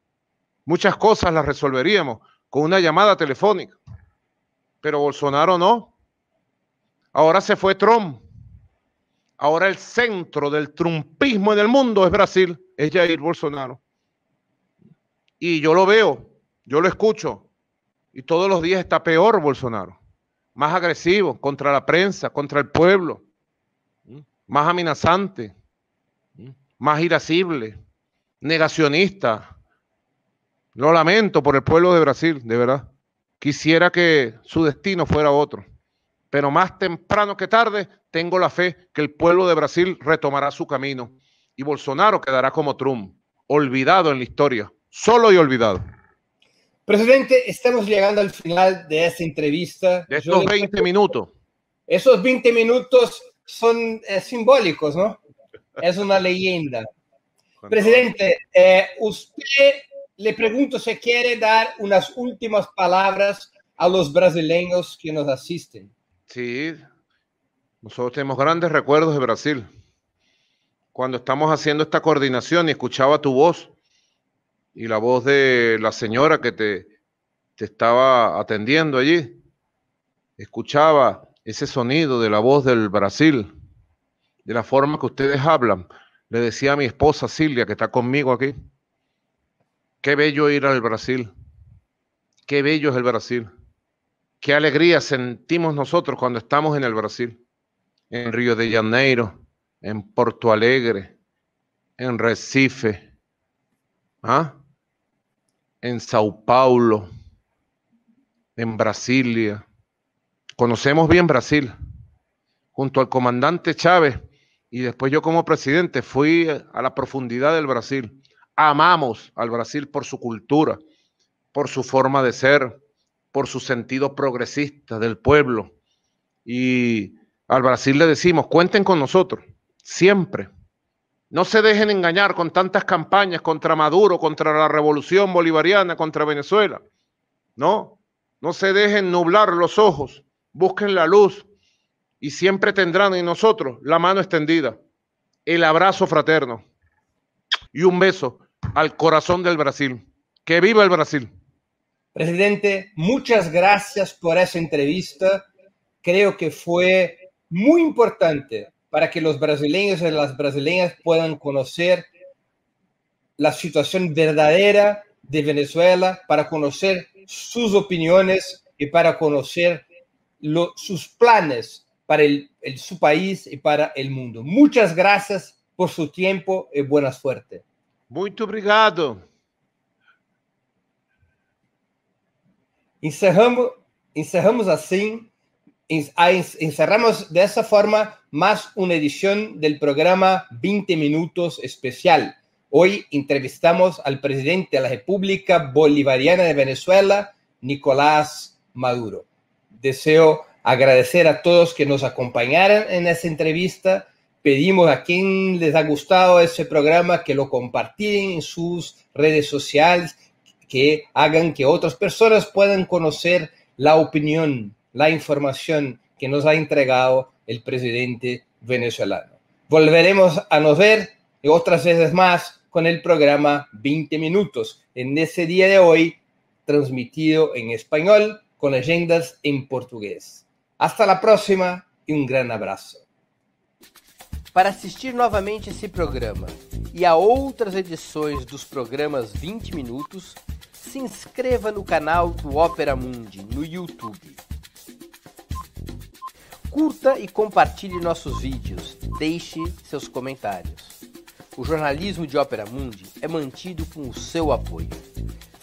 Muchas cosas las resolveríamos con una llamada telefónica, pero Bolsonaro no. Ahora se fue Trump. Ahora el centro del trumpismo en el mundo es Brasil, es Jair Bolsonaro. Y yo lo veo, yo lo escucho, y todos los días está peor Bolsonaro, más agresivo contra la prensa, contra el pueblo, más amenazante, más irascible, negacionista. Lo lamento por el pueblo de Brasil, de verdad. Quisiera que su destino fuera otro. Pero más temprano que tarde, tengo la fe que el pueblo de Brasil retomará su camino y Bolsonaro quedará como Trump, olvidado en la historia, solo y olvidado. Presidente, estamos llegando al final de esta entrevista. De estos 20 minutos. Esos 20 minutos son eh, simbólicos, ¿no? Es una leyenda. Presidente, eh, usted le pregunto si quiere dar unas últimas palabras a los brasileños que nos asisten. Sí, nosotros tenemos grandes recuerdos de Brasil. Cuando estamos haciendo esta coordinación y escuchaba tu voz y la voz de la señora que te, te estaba atendiendo allí, escuchaba ese sonido de la voz del Brasil, de la forma que ustedes hablan. Le decía a mi esposa Silvia, que está conmigo aquí, qué bello ir al Brasil, qué bello es el Brasil, qué alegría sentimos nosotros cuando estamos en el Brasil en Río de Janeiro, en Porto Alegre, en Recife, ¿ah? en Sao Paulo, en Brasilia. Conocemos bien Brasil. Junto al comandante Chávez y después yo como presidente fui a la profundidad del Brasil. Amamos al Brasil por su cultura, por su forma de ser, por su sentido progresista del pueblo. Y al Brasil le decimos, cuenten con nosotros, siempre. No se dejen engañar con tantas campañas contra Maduro, contra la revolución bolivariana, contra Venezuela. No, no se dejen nublar los ojos, busquen la luz y siempre tendrán en nosotros la mano extendida, el abrazo fraterno y un beso al corazón del Brasil. Que viva el Brasil. Presidente, muchas gracias por esa entrevista. Creo que fue muy importante para que los brasileños y las brasileñas puedan conocer la situación verdadera de Venezuela, para conocer sus opiniones y para conocer sus planes para su país y para el mundo. Muchas gracias por su tiempo y buena suerte. Muy obrigado. Encerramos, encerramos así encerramos de esa forma más una edición del programa 20 Minutos Especial. Hoy entrevistamos al presidente de la República Bolivariana de Venezuela, Nicolás Maduro. Deseo agradecer a todos que nos acompañaron en esta entrevista. Pedimos a quien les ha gustado ese programa que lo compartan en sus redes sociales, que hagan que otras personas puedan conocer la opinión la información que nos ha entregado el presidente venezolano. Volveremos a nos ver otras veces más con el programa 20 minutos en ese día de hoy transmitido en español con leyendas en portugués. Hasta la próxima y un gran abrazo. Para assistir novamente esse programa e a outras edições dos programas 20 minutos, se inscreva no canal do Opera Mundi no YouTube. Curta e compartilhe nossos vídeos. Deixe seus comentários. O jornalismo de Ópera Mundi é mantido com o seu apoio.